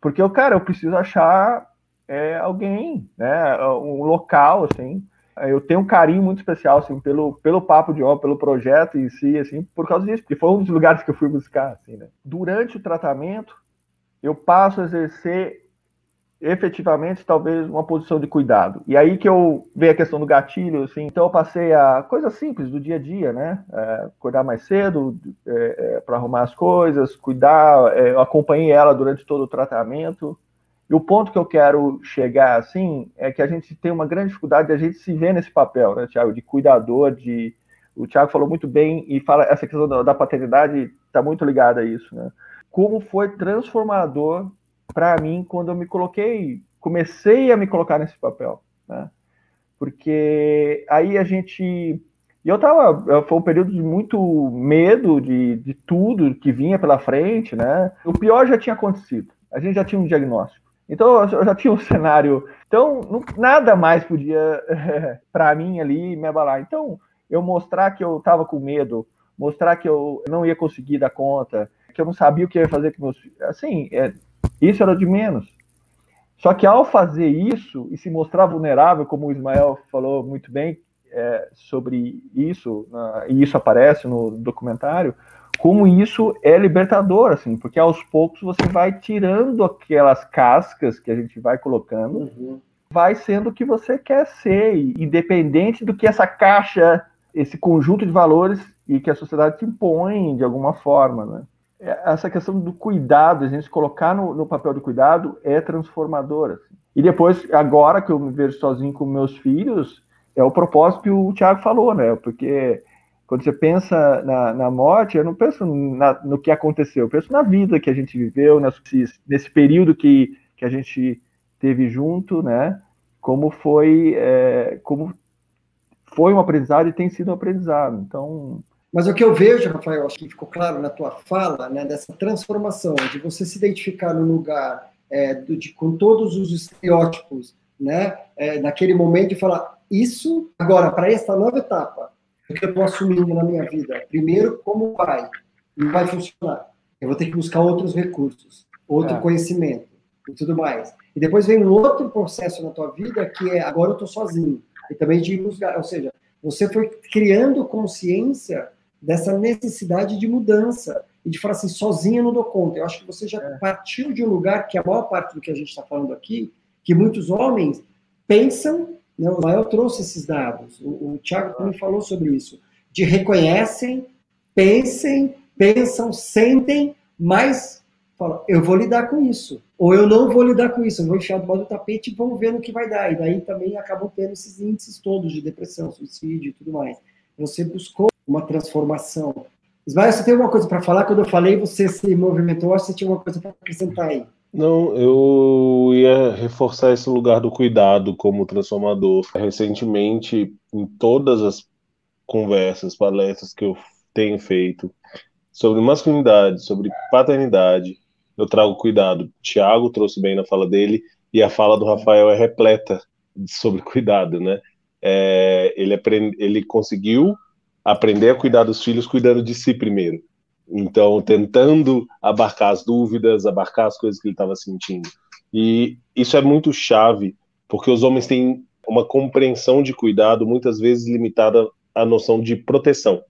Porque eu, cara, eu preciso achar é, alguém, né? Um local, assim. Eu tenho um carinho muito especial, assim, pelo, pelo papo de ó, pelo projeto em si, assim, por causa disso, porque foi um dos lugares que eu fui buscar, assim, né? Durante o tratamento, eu passo a exercer efetivamente talvez uma posição de cuidado. E aí que eu vejo a questão do gatilho, assim, então eu passei a coisas simples do dia a dia, né? É, acordar mais cedo é, é, para arrumar as coisas, cuidar, é, eu acompanhei ela durante todo o tratamento. E o ponto que eu quero chegar, assim, é que a gente tem uma grande dificuldade de a gente se ver nesse papel, né, Tiago, de cuidador, de... O Tiago falou muito bem e fala essa questão da paternidade está muito ligada a isso, né? Como foi transformador para mim quando eu me coloquei, comecei a me colocar nesse papel, né? Porque aí a gente e eu tava, foi um período de muito medo de, de tudo que vinha pela frente, né? O pior já tinha acontecido. A gente já tinha um diagnóstico. Então eu já tinha um cenário. Então não, nada mais podia para mim ali me abalar. Então eu mostrar que eu tava com medo, mostrar que eu não ia conseguir dar conta, que eu não sabia o que ia fazer com meus filhos. Assim, é, isso era de menos. Só que ao fazer isso e se mostrar vulnerável, como o Ismael falou muito bem é, sobre isso, uh, e isso aparece no documentário, como isso é libertador, assim, porque aos poucos você vai tirando aquelas cascas que a gente vai colocando, uhum. vai sendo o que você quer ser, independente do que essa caixa, esse conjunto de valores e que a sociedade te impõe de alguma forma, né? Essa questão do cuidado, a gente colocar no, no papel de cuidado é transformadora. Assim. E depois, agora que eu me vejo sozinho com meus filhos, é o propósito que o Tiago falou, né? Porque quando você pensa na, na morte, eu não penso na, no que aconteceu, eu penso na vida que a gente viveu, nesse, nesse período que, que a gente teve junto, né? Como foi, é, como foi um aprendizado e tem sido um aprendizado. Então, mas o que eu vejo, Rafael, acho que ficou claro na tua fala, né, dessa transformação, de você se identificar no lugar é, do, de, com todos os estereótipos, né, é, naquele momento e falar, isso, agora, para esta nova etapa, o que eu estou assumindo na minha vida, primeiro, como pai, não vai funcionar. Eu vou ter que buscar outros recursos, outro é. conhecimento e tudo mais. E depois vem um outro processo na tua vida que é, agora eu estou sozinho. E também de buscar, ou seja, você foi criando consciência dessa necessidade de mudança e de falar assim, sozinha não dou conta. Eu acho que você já é. partiu de um lugar que a maior parte do que a gente está falando aqui, que muitos homens pensam, né, o Mael trouxe esses dados, o, o Tiago também falou sobre isso, de reconhecem, pensem, pensam, sentem, mas fala, eu vou lidar com isso. Ou eu não vou lidar com isso, eu vou enfiar do do tapete e vamos ver no que vai dar. E daí também acabam tendo esses índices todos de depressão, suicídio e tudo mais. Você buscou uma transformação. Ismael, você tem alguma coisa para falar? Quando eu falei, você se movimentou, acho que você tinha uma coisa para acrescentar aí. Não, eu ia reforçar esse lugar do cuidado como transformador. Recentemente, em todas as conversas, palestras que eu tenho feito sobre masculinidade, sobre paternidade, eu trago cuidado. Tiago trouxe bem na fala dele e a fala do Rafael é repleta sobre cuidado, né? É, ele, aprend... ele conseguiu aprender a cuidar dos filhos cuidando de si primeiro. Então, tentando abarcar as dúvidas, abarcar as coisas que ele estava sentindo. E isso é muito chave, porque os homens têm uma compreensão de cuidado muitas vezes limitada à noção de proteção.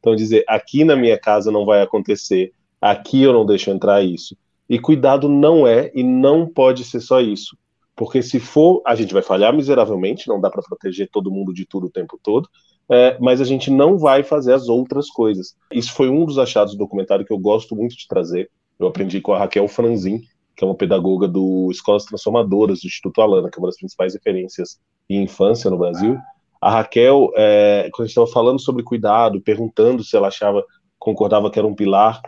Então, dizer, aqui na minha casa não vai acontecer, aqui eu não deixo entrar isso. E cuidado não é e não pode ser só isso. Porque se for, a gente vai falhar miseravelmente, não dá para proteger todo mundo de tudo o tempo todo, é, mas a gente não vai fazer as outras coisas. Isso foi um dos achados do documentário que eu gosto muito de trazer. Eu aprendi com a Raquel Franzin, que é uma pedagoga do Escolas Transformadoras do Instituto Alana, que é uma das principais referências em infância no Brasil. A Raquel, é, quando a gente estava falando sobre cuidado, perguntando se ela achava, concordava que era um pilar,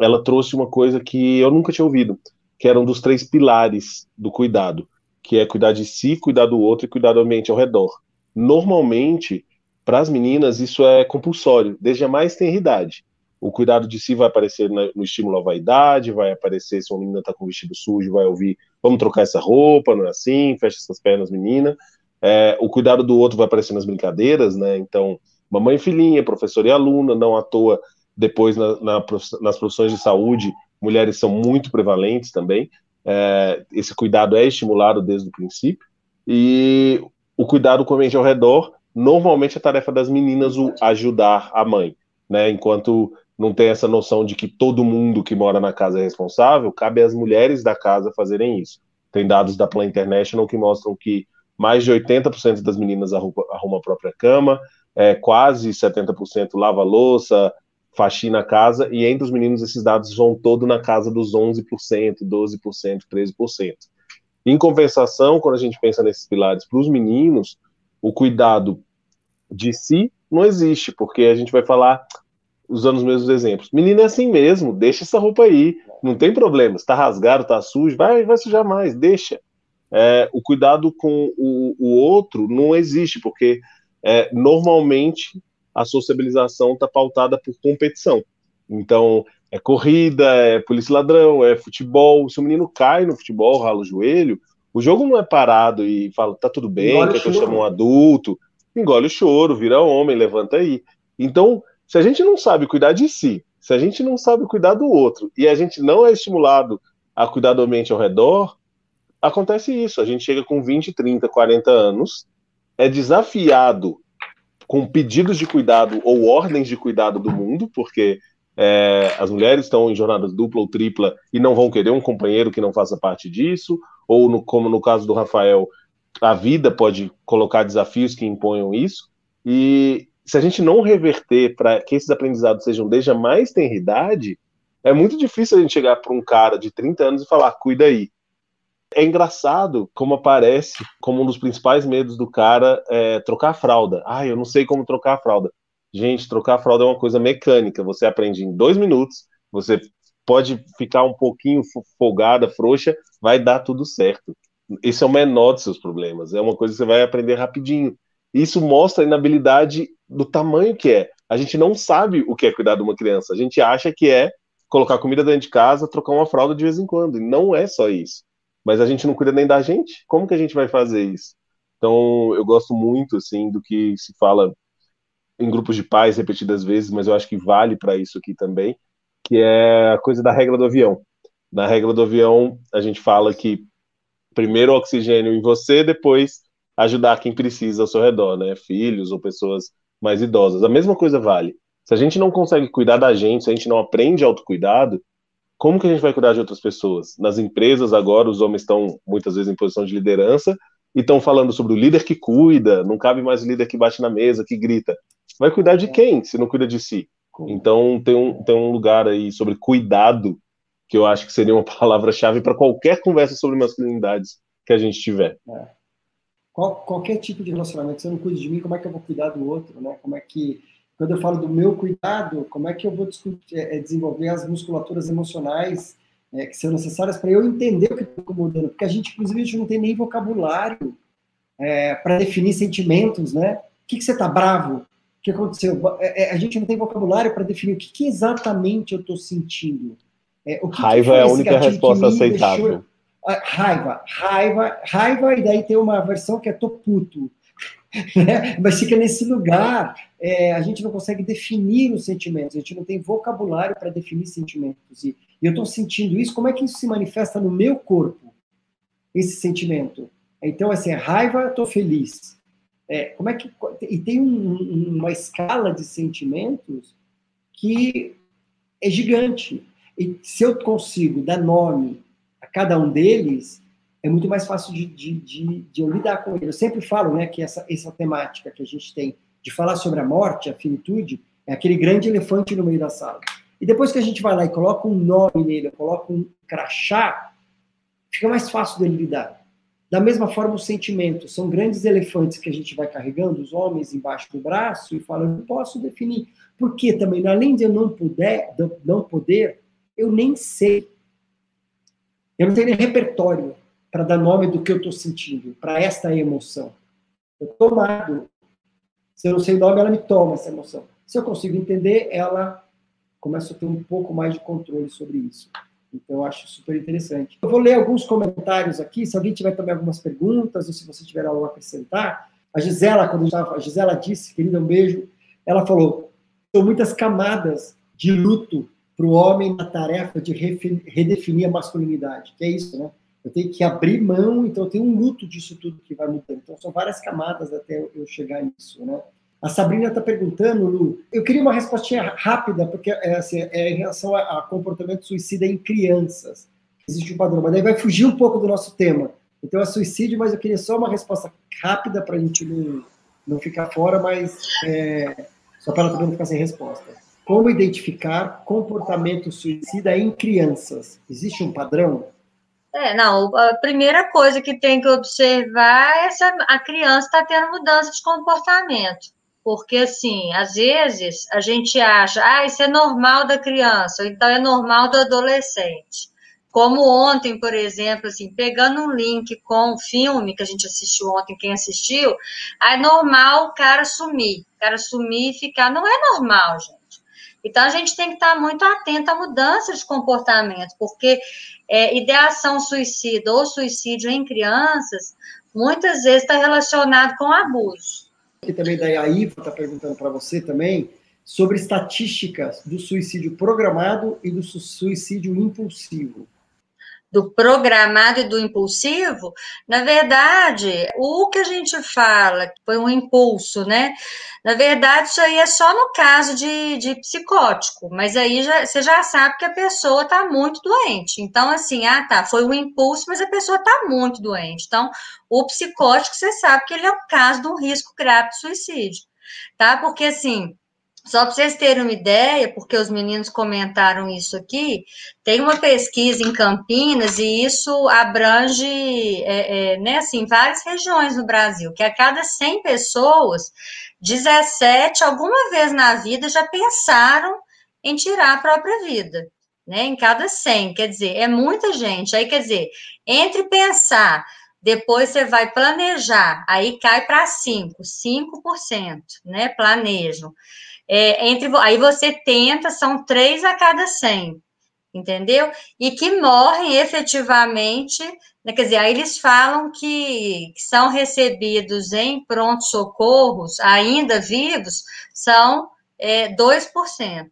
ela trouxe uma coisa que eu nunca tinha ouvido, que era um dos três pilares do cuidado, que é cuidar de si, cuidar do outro e cuidar do ambiente ao redor. Normalmente, para as meninas, isso é compulsório, desde a mais tenra idade. O cuidado de si vai aparecer no estímulo à vaidade, vai aparecer se uma menina está com vestido sujo, vai ouvir, vamos trocar essa roupa, não é assim, fecha essas pernas, menina. É, o cuidado do outro vai aparecer nas brincadeiras, né? Então, mamãe e filhinha, professor e aluna, não à toa, depois na, na, nas profissões de saúde, mulheres são muito prevalentes também. É, esse cuidado é estimulado desde o princípio. E o cuidado com o ambiente ao redor normalmente é tarefa das meninas o ajudar a mãe, né? Enquanto não tem essa noção de que todo mundo que mora na casa é responsável, cabe às mulheres da casa fazerem isso. Tem dados da Plan International que mostram que mais de 80% das meninas arrumam a própria cama, é, quase 70% lava louça, faxina a casa, e entre os meninos esses dados vão todo na casa dos 11%, 12%, 13%. Em compensação, quando a gente pensa nesses pilares para os meninos, o cuidado de si não existe, porque a gente vai falar usando os mesmos exemplos. Menino é assim mesmo, deixa essa roupa aí, não tem problema. Está rasgado, está sujo, vai, vai sujar mais, deixa. É, o cuidado com o, o, outro não existe, porque é, normalmente a sociabilização está pautada por competição. Então, é corrida, é polícia ladrão, é futebol. Se o menino cai no futebol, rala o joelho, o jogo não é parado e fala, tá tudo bem, engole quer que eu chame um adulto, engole o choro, vira homem, levanta aí. Então, se a gente não sabe cuidar de si, se a gente não sabe cuidar do outro e a gente não é estimulado a cuidar do ambiente ao redor, acontece isso. A gente chega com 20, 30, 40 anos, é desafiado com pedidos de cuidado ou ordens de cuidado do mundo, porque é, as mulheres estão em jornadas dupla ou tripla e não vão querer um companheiro que não faça parte disso, ou no, como no caso do Rafael, a vida pode colocar desafios que imponham isso, e se a gente não reverter para que esses aprendizados sejam desde a mais tenra idade, é muito difícil a gente chegar para um cara de 30 anos e falar, cuida aí. É engraçado como aparece como um dos principais medos do cara é trocar a fralda. Ah, eu não sei como trocar a fralda. Gente, trocar a fralda é uma coisa mecânica. Você aprende em dois minutos, você pode ficar um pouquinho folgada, frouxa, vai dar tudo certo. Esse é o menor dos seus problemas. É uma coisa que você vai aprender rapidinho. Isso mostra a inabilidade do tamanho que é. A gente não sabe o que é cuidar de uma criança. A gente acha que é colocar comida dentro de casa, trocar uma fralda de vez em quando. E não é só isso. Mas a gente não cuida nem da gente. Como que a gente vai fazer isso? Então, eu gosto muito assim do que se fala em grupos de pais repetidas vezes, mas eu acho que vale para isso aqui também, que é a coisa da regra do avião. Na regra do avião, a gente fala que primeiro oxigênio em você, depois ajudar quem precisa ao seu redor, né? Filhos ou pessoas mais idosas. A mesma coisa vale. Se a gente não consegue cuidar da gente, se a gente não aprende autocuidado, como que a gente vai cuidar de outras pessoas? Nas empresas agora, os homens estão muitas vezes em posição de liderança e estão falando sobre o líder que cuida, não cabe mais o líder que bate na mesa, que grita. Vai cuidar de quem se não cuida de si? Então tem um, tem um lugar aí sobre cuidado que eu acho que seria uma palavra-chave para qualquer conversa sobre masculinidades que a gente tiver. É. Qual, qualquer tipo de relacionamento, se eu não cuido de mim, como é que eu vou cuidar do outro, né? Como é que, quando eu falo do meu cuidado, como é que eu vou discutir, é, desenvolver as musculaturas emocionais é, que são necessárias para eu entender o que está incomodando? Porque a gente, inclusive, a gente não tem nem vocabulário é, para definir sentimentos, né? O que, que você está bravo? O que aconteceu? É, é, a gente não tem vocabulário para definir o que, que exatamente eu estou sentindo. É, que Raiva que é a única resposta aceitável. Deixou... Ah, raiva, raiva, raiva, e daí tem uma versão que é tô puto. Né? Mas fica nesse lugar, é, a gente não consegue definir os sentimentos, a gente não tem vocabulário para definir sentimentos. E, e eu estou sentindo isso, como é que isso se manifesta no meu corpo, esse sentimento? Então, assim, é raiva, estou feliz. É, como é que e tem um, uma escala de sentimentos que é gigante. E se eu consigo dar nome a cada um deles, é muito mais fácil de, de, de, de eu lidar com ele. Eu sempre falo né, que essa, essa temática que a gente tem de falar sobre a morte, a finitude, é aquele grande elefante no meio da sala. E depois que a gente vai lá e coloca um nome nele, coloca um crachá, fica mais fácil dele lidar. Da mesma forma, os sentimentos são grandes elefantes que a gente vai carregando, os homens embaixo do braço, e fala, eu não posso definir. Porque também, além de eu não poder, não poder eu nem sei. Eu não tenho nem repertório para dar nome do que eu estou sentindo, para esta emoção. Eu tomado. Se eu não sei o nome, ela me toma essa emoção. Se eu consigo entender, ela começa a ter um pouco mais de controle sobre isso. Então, eu acho super interessante. Eu vou ler alguns comentários aqui, se alguém tiver também algumas perguntas, ou se você tiver algo a acrescentar. A Gisela, quando estava, a Gisela disse, querida, um beijo, ela falou, são muitas camadas de luto para o homem na tarefa de redefinir a masculinidade, que é isso, né? Eu tenho que abrir mão, então eu tenho um luto disso tudo que vai mudando. Então são várias camadas até eu chegar nisso, né? A Sabrina está perguntando, Lu, eu queria uma respostinha rápida, porque é, assim, é em relação a, a, comportamento suicida em crianças. Existe um padrão, mas daí vai fugir um pouco do nosso tema. Então é suicídio, mas eu queria só uma resposta rápida para a gente não, não ficar fora, mas é, só para ela também não ficar sem resposta. Como identificar comportamento suicida em crianças? Existe um padrão? É, não, a primeira coisa que tem que observar é se a criança está tendo mudança de comportamento. Porque, assim, às vezes a gente acha, ah, isso é normal da criança, ou então é normal do adolescente. Como ontem, por exemplo, assim, pegando um link com o filme que a gente assistiu ontem, quem assistiu, é normal o cara sumir. O cara sumir e ficar. Não é normal, gente. Então, a gente tem que estar muito atento à mudança de comportamento, porque é, ideação suicida ou suicídio em crianças, muitas vezes está relacionado com abuso. E também daí a Iva está perguntando para você também sobre estatísticas do suicídio programado e do suicídio impulsivo do programado e do impulsivo, na verdade, o que a gente fala foi um impulso, né? Na verdade, isso aí é só no caso de, de psicótico, mas aí já, você já sabe que a pessoa está muito doente. Então, assim, ah, tá, foi um impulso, mas a pessoa está muito doente. Então, o psicótico, você sabe que ele é o caso de um risco grave de suicídio, tá? Porque, assim, só para vocês terem uma ideia, porque os meninos comentaram isso aqui, tem uma pesquisa em Campinas e isso abrange é, é, né, assim, várias regiões no Brasil, que a cada 100 pessoas, 17 alguma vez na vida já pensaram em tirar a própria vida, né? Em cada 100, quer dizer, é muita gente. Aí, quer dizer, entre pensar, depois você vai planejar, aí cai para 5, 5%, né? Planejam. É, entre, aí você tenta, são três a cada 100, entendeu? E que morrem efetivamente, né, quer dizer, aí eles falam que, que são recebidos em pronto-socorros, ainda vivos, são é, 2%.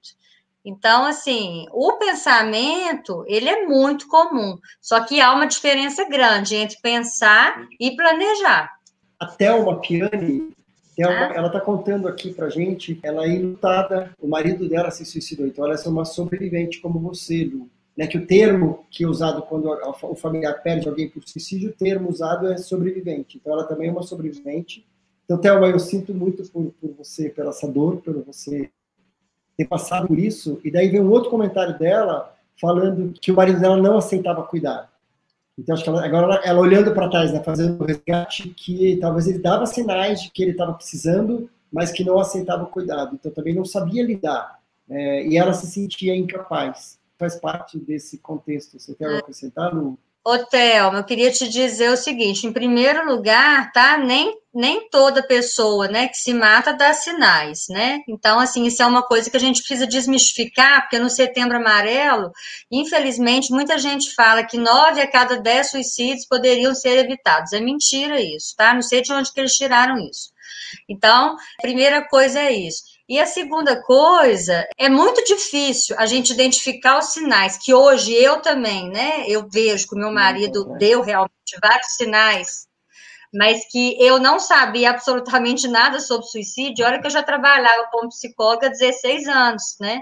Então, assim, o pensamento, ele é muito comum, só que há uma diferença grande entre pensar e planejar. A Thelma Piani, uma, ela está contando aqui para gente, ela é enlutada, o marido dela se suicidou, então ela é uma sobrevivente como você, Lu. Né, que o termo que é usado quando o familiar perde alguém por suicídio, o termo usado é sobrevivente. Então ela também é uma sobrevivente. Então, Thelma, eu sinto muito por, por você, pela essa dor, por você ter passado por isso. E daí vem um outro comentário dela, falando que o marido dela não aceitava cuidar. Então, acho que ela, agora ela, ela olhando para trás, né, fazendo o resgate, que talvez ele dava sinais de que ele estava precisando, mas que não aceitava o cuidado. Então, também não sabia lidar. É, e ela se sentia incapaz. Faz parte desse contexto. Você tem algo a acrescentar, Lu? Ô, Thelma, eu queria te dizer o seguinte: em primeiro lugar, tá? Nem, nem toda pessoa né, que se mata dá sinais, né? Então, assim, isso é uma coisa que a gente precisa desmistificar, porque no setembro amarelo, infelizmente, muita gente fala que nove a cada dez suicídios poderiam ser evitados. É mentira isso, tá? Não sei de onde que eles tiraram isso. Então, a primeira coisa é isso. E a segunda coisa, é muito difícil a gente identificar os sinais, que hoje eu também, né? Eu vejo que o meu marido deu realmente vários sinais, mas que eu não sabia absolutamente nada sobre suicídio. Olha que eu já trabalhava como psicóloga há 16 anos, né?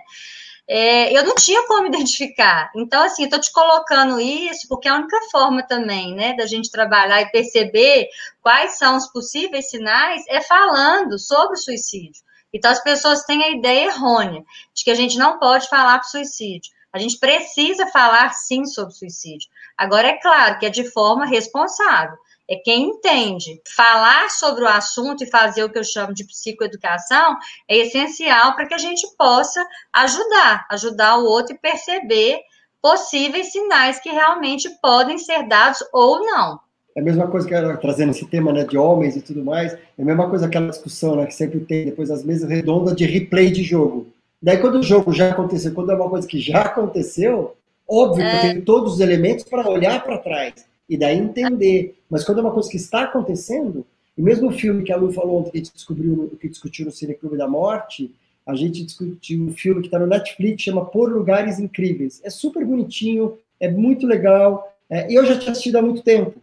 É, eu não tinha como identificar. Então, assim, estou te colocando isso porque é a única forma também, né, da gente trabalhar e perceber quais são os possíveis sinais é falando sobre o suicídio. Então, as pessoas têm a ideia errônea de que a gente não pode falar para suicídio. A gente precisa falar, sim, sobre suicídio. Agora, é claro que é de forma responsável. É quem entende. Falar sobre o assunto e fazer o que eu chamo de psicoeducação é essencial para que a gente possa ajudar, ajudar o outro e perceber possíveis sinais que realmente podem ser dados ou não. É a mesma coisa que ela trazendo esse tema né, de homens e tudo mais, é a mesma coisa aquela discussão né, que sempre tem depois das mesas redondas de replay de jogo. Daí quando o jogo já aconteceu, quando é uma coisa que já aconteceu, óbvio é. que tem todos os elementos para olhar para trás e daí entender. Mas quando é uma coisa que está acontecendo, e mesmo o filme que a Lu falou ontem, que a gente descobriu, que discutiu no Cine Clube da Morte, a gente discutiu um filme que está no Netflix, chama Por Lugares Incríveis. É super bonitinho, é muito legal, é, eu já tinha assistido há muito tempo.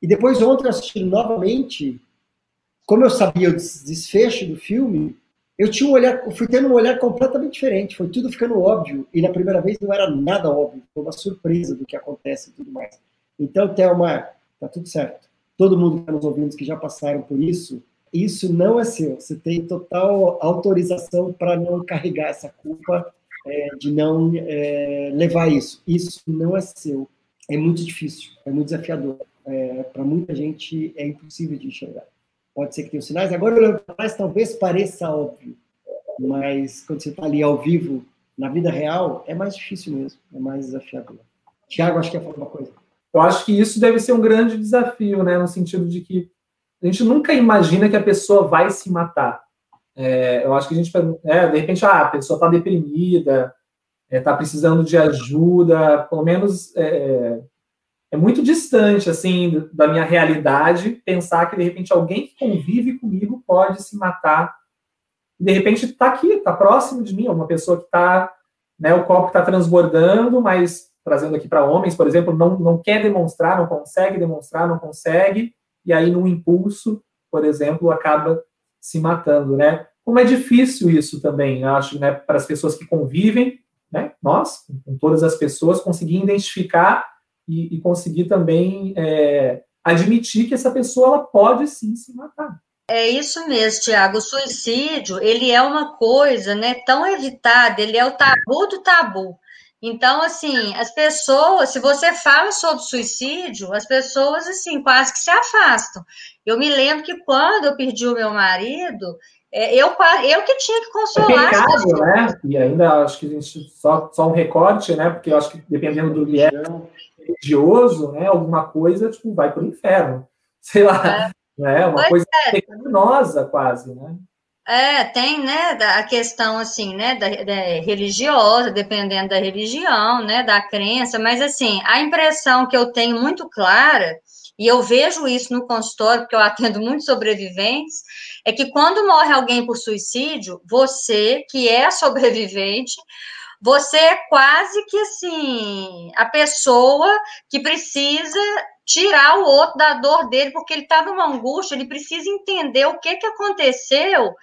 E depois ontem eu assisti novamente, como eu sabia o desfecho do filme, eu tinha um olhar, fui tendo um olhar completamente diferente, foi tudo ficando óbvio, e na primeira vez não era nada óbvio, foi uma surpresa do que acontece e tudo mais. Então, Thelma, tá tudo certo. Todo mundo que está nos ouvindo que já passaram por isso, isso não é seu. Você tem total autorização para não carregar essa culpa, é, de não é, levar isso. Isso não é seu. É muito difícil, é muito desafiador é, para muita gente é impossível de enxergar. Pode ser que tenha sinais. Agora, olhando para trás, talvez pareça óbvio, mas quando você está ali ao vivo, na vida real, é mais difícil mesmo, é mais desafiador. Tiago, acho que ia falar uma coisa. Eu acho que isso deve ser um grande desafio, né? No sentido de que a gente nunca imagina que a pessoa vai se matar. É, eu acho que a gente, é, de repente, ah, a pessoa está deprimida, está é, tá precisando de ajuda, pelo menos é, é muito distante, assim, da minha realidade pensar que, de repente, alguém que convive comigo pode se matar. De repente, está aqui, está próximo de mim, uma pessoa que está, né, o copo está transbordando, mas trazendo aqui para homens, por exemplo, não, não quer demonstrar, não consegue demonstrar, não consegue, e aí, num impulso, por exemplo, acaba se matando, né? Como é difícil isso também, acho, né, para as pessoas que convivem, né, nós, com todas as pessoas, conseguir identificar e, e conseguir também é, admitir que essa pessoa ela pode sim se matar. É isso mesmo, Tiago. O suicídio, ele é uma coisa, né, tão evitada, ele é o tabu do tabu. Então, assim, as pessoas, se você fala sobre suicídio, as pessoas, assim, quase que se afastam. Eu me lembro que quando eu perdi o meu marido, é, eu, eu que tinha que consolar. É pecado, né? E ainda acho que a gente, só, só um recorte, né? Porque eu acho que dependendo do é, religioso, né, alguma coisa, tipo, vai para o inferno. Sei lá, é. né, uma pois coisa é. pecaminosa quase, né? É, tem, né, a questão, assim, né, da, da, religiosa, dependendo da religião, né, da crença, mas, assim, a impressão que eu tenho muito clara, e eu vejo isso no consultório, porque eu atendo muitos sobreviventes, é que quando morre alguém por suicídio, você, que é sobrevivente, você é quase que assim a pessoa que precisa tirar o outro da dor dele, porque ele está numa angústia, ele precisa entender o que, que aconteceu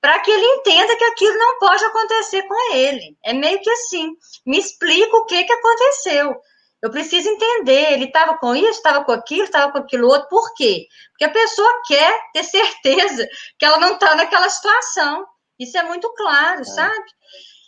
para que ele entenda que aquilo não pode acontecer com ele. É meio que assim, me explica o que, que aconteceu. Eu preciso entender, ele estava com isso, estava com aquilo, estava com aquilo outro, por quê? Porque a pessoa quer ter certeza que ela não está naquela situação. Isso é muito claro, é. sabe?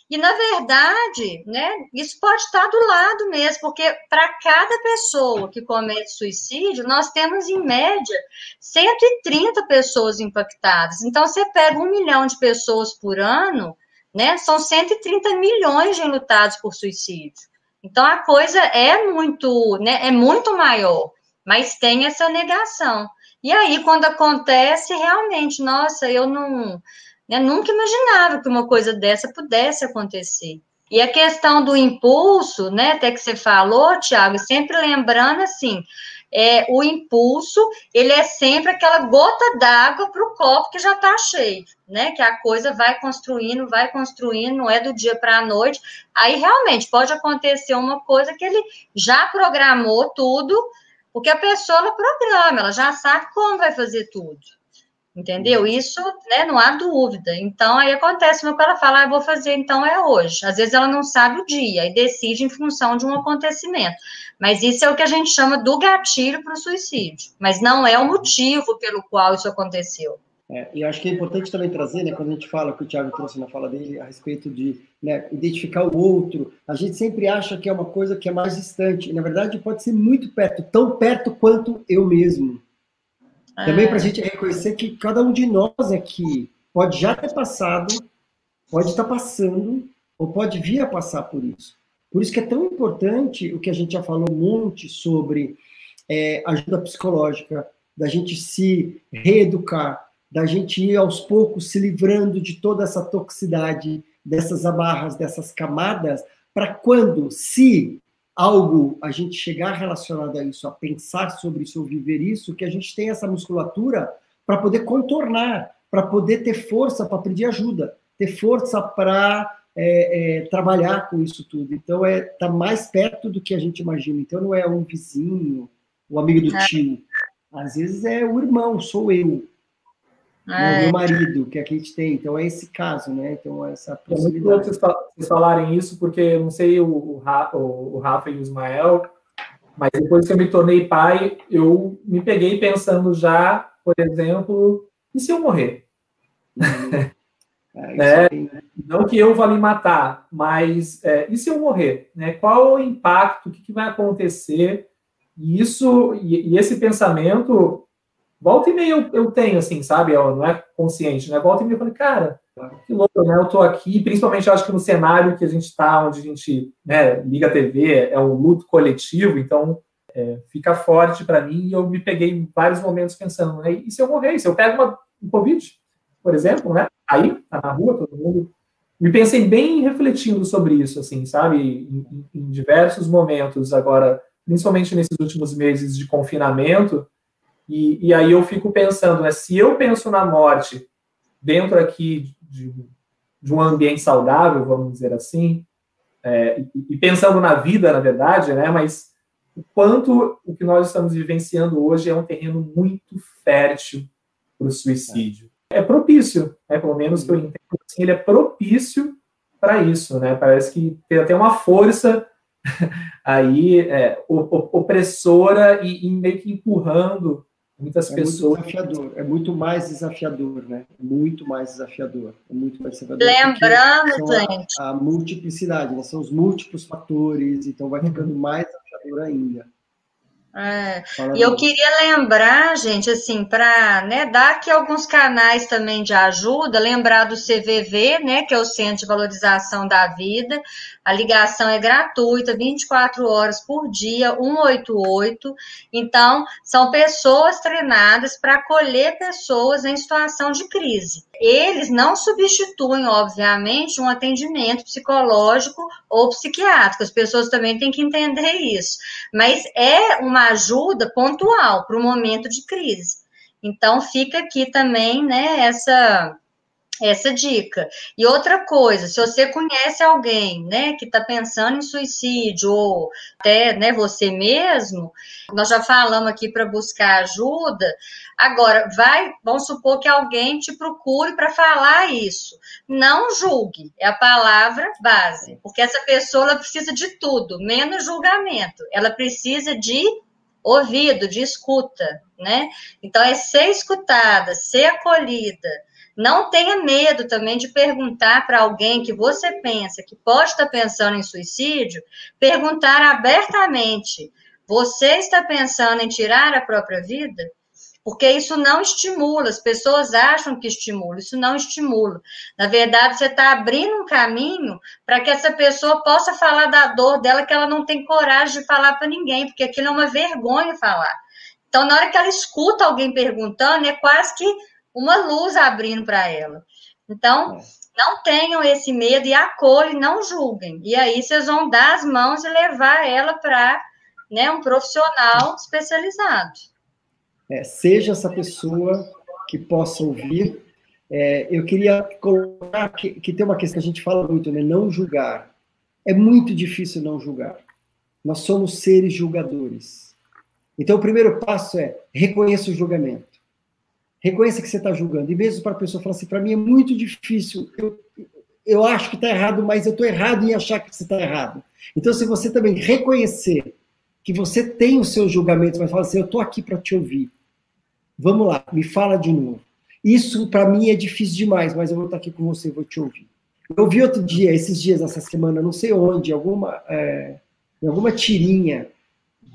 E, na verdade, né, isso pode estar do lado mesmo, porque para cada pessoa que comete suicídio, nós temos, em média, 130 pessoas impactadas. Então, você pega um milhão de pessoas por ano, né, são 130 milhões de enlutados por suicídio. Então, a coisa é muito, né, é muito maior, mas tem essa negação. E aí, quando acontece, realmente, nossa, eu não né? Nunca imaginava que uma coisa dessa pudesse acontecer. E a questão do impulso, né, até que você falou, Tiago, sempre lembrando assim, é, o impulso, ele é sempre aquela gota d'água para o copo que já está cheio, né? Que a coisa vai construindo, vai construindo, não é do dia para a noite. Aí realmente pode acontecer uma coisa que ele já programou tudo, porque a pessoa ela programa, ela já sabe como vai fazer tudo. Entendeu? Isso, né, não há dúvida. Então, aí acontece o que ela fala, ah, vou fazer, então é hoje. Às vezes ela não sabe o dia e decide em função de um acontecimento. Mas isso é o que a gente chama do gatilho para o suicídio. Mas não é o motivo pelo qual isso aconteceu. É, e eu acho que é importante também trazer, né, quando a gente fala, que o Tiago trouxe na fala dele, a respeito de né, identificar o outro, a gente sempre acha que é uma coisa que é mais distante. E, na verdade, pode ser muito perto, tão perto quanto eu mesmo. Também para a gente reconhecer que cada um de nós aqui pode já ter passado, pode estar passando, ou pode vir a passar por isso. Por isso que é tão importante o que a gente já falou um monte sobre é, ajuda psicológica, da gente se reeducar, da gente ir aos poucos se livrando de toda essa toxicidade, dessas amarras, dessas camadas, para quando, se algo a gente chegar relacionado a isso, a pensar sobre isso, ou viver isso, que a gente tem essa musculatura para poder contornar, para poder ter força para pedir ajuda, ter força para é, é, trabalhar com isso tudo. Então, é tá mais perto do que a gente imagina. Então, não é um vizinho, o amigo do é. tio. Às vezes é o irmão, sou eu. É. Meu marido, que a gente tem. Então, é esse caso, né? Então, essa possibilidade. É muito vocês falarem isso, porque eu não sei o, Rafa, o Rafa e o Ismael, mas depois que eu me tornei pai, eu me peguei pensando já, por exemplo, e se eu morrer? Uhum. É, né? Não que eu vá me matar, mas é, e se eu morrer? Né? Qual o impacto? O que, que vai acontecer? E isso e, e esse pensamento Volta e meia eu, eu tenho, assim, sabe? Eu, não é consciente, né? Volta e meia eu falei, cara, que louco, né? Eu tô aqui, principalmente eu acho que no cenário que a gente tá, onde a gente né, liga a TV, é um luto coletivo, então é, fica forte para mim e eu me peguei em vários momentos pensando, né? E se eu morrer? Se eu pego uma, um Covid, por exemplo, né? Aí, tá na rua, todo mundo. Me pensei bem refletindo sobre isso, assim, sabe? Em, em, em diversos momentos agora, principalmente nesses últimos meses de confinamento, e, e aí eu fico pensando, né, se eu penso na morte dentro aqui de, de um ambiente saudável, vamos dizer assim, é, e, e, pensando na vida, na verdade, né, mas o quanto o que nós estamos vivenciando hoje é um terreno muito fértil para o suicídio. É propício, né, pelo menos que eu entendo, assim, ele é propício para isso, né? Parece que tem até uma força aí é, opressora e, e meio que empurrando Muitas é pessoas. Muito desafiador, é muito mais desafiador, né? Muito mais desafiador. É muito mais desafiador. Lembrando, gente. A, a, multiplicidade, né? São os múltiplos fatores, então vai ficando uhum. mais desafiador ainda. É. E eu queria lembrar, gente, assim, para né, dar aqui alguns canais também de ajuda, lembrar do CVV, né, que é o Centro de Valorização da Vida. A ligação é gratuita, 24 horas por dia, 188. Então, são pessoas treinadas para acolher pessoas em situação de crise. Eles não substituem, obviamente, um atendimento psicológico ou psiquiátrico. As pessoas também têm que entender isso. Mas é uma ajuda pontual para o momento de crise. Então, fica aqui também, né, essa essa dica. E outra coisa, se você conhece alguém, né, que está pensando em suicídio ou até, né, você mesmo, nós já falamos aqui para buscar ajuda. Agora, vai, vamos supor que alguém te procure para falar isso. Não julgue, é a palavra base, porque essa pessoa ela precisa de tudo, menos julgamento. Ela precisa de ouvido, de escuta, né? Então, é ser escutada, ser acolhida, Não tenha medo também de perguntar para alguém que você pensa que pode estar pensando em suicídio, perguntar abertamente: você está pensando em tirar a própria vida? Porque isso não estimula, as pessoas acham que estimula, isso não estimula. Na verdade, você está abrindo um caminho para que essa pessoa possa falar da dor dela, que ela não tem coragem de falar para ninguém, porque aquilo é uma vergonha falar. Então, na hora que ela escuta alguém perguntando, é quase que uma luz abrindo para ela. Então, é. não tenham esse medo e acolhem, não julguem. E aí vocês vão dar as mãos e levar ela para né, um profissional especializado. É, seja essa pessoa que possa ouvir. É, eu queria colocar que, que tem uma questão que a gente fala muito, né? Não julgar. É muito difícil não julgar. Nós somos seres julgadores. Então, o primeiro passo é reconheça o julgamento. Reconheça que você está julgando. E mesmo para a pessoa falar assim, para mim é muito difícil. Eu, eu acho que está errado, mas eu estou errado em achar que você está errado. Então, se você também reconhecer que você tem os seus julgamentos, mas fala assim, eu estou aqui para te ouvir. Vamos lá, me fala de novo. Isso para mim é difícil demais, mas eu vou estar aqui com você, vou te ouvir. Eu vi outro dia, esses dias, essa semana, não sei onde, alguma, é, em alguma tirinha,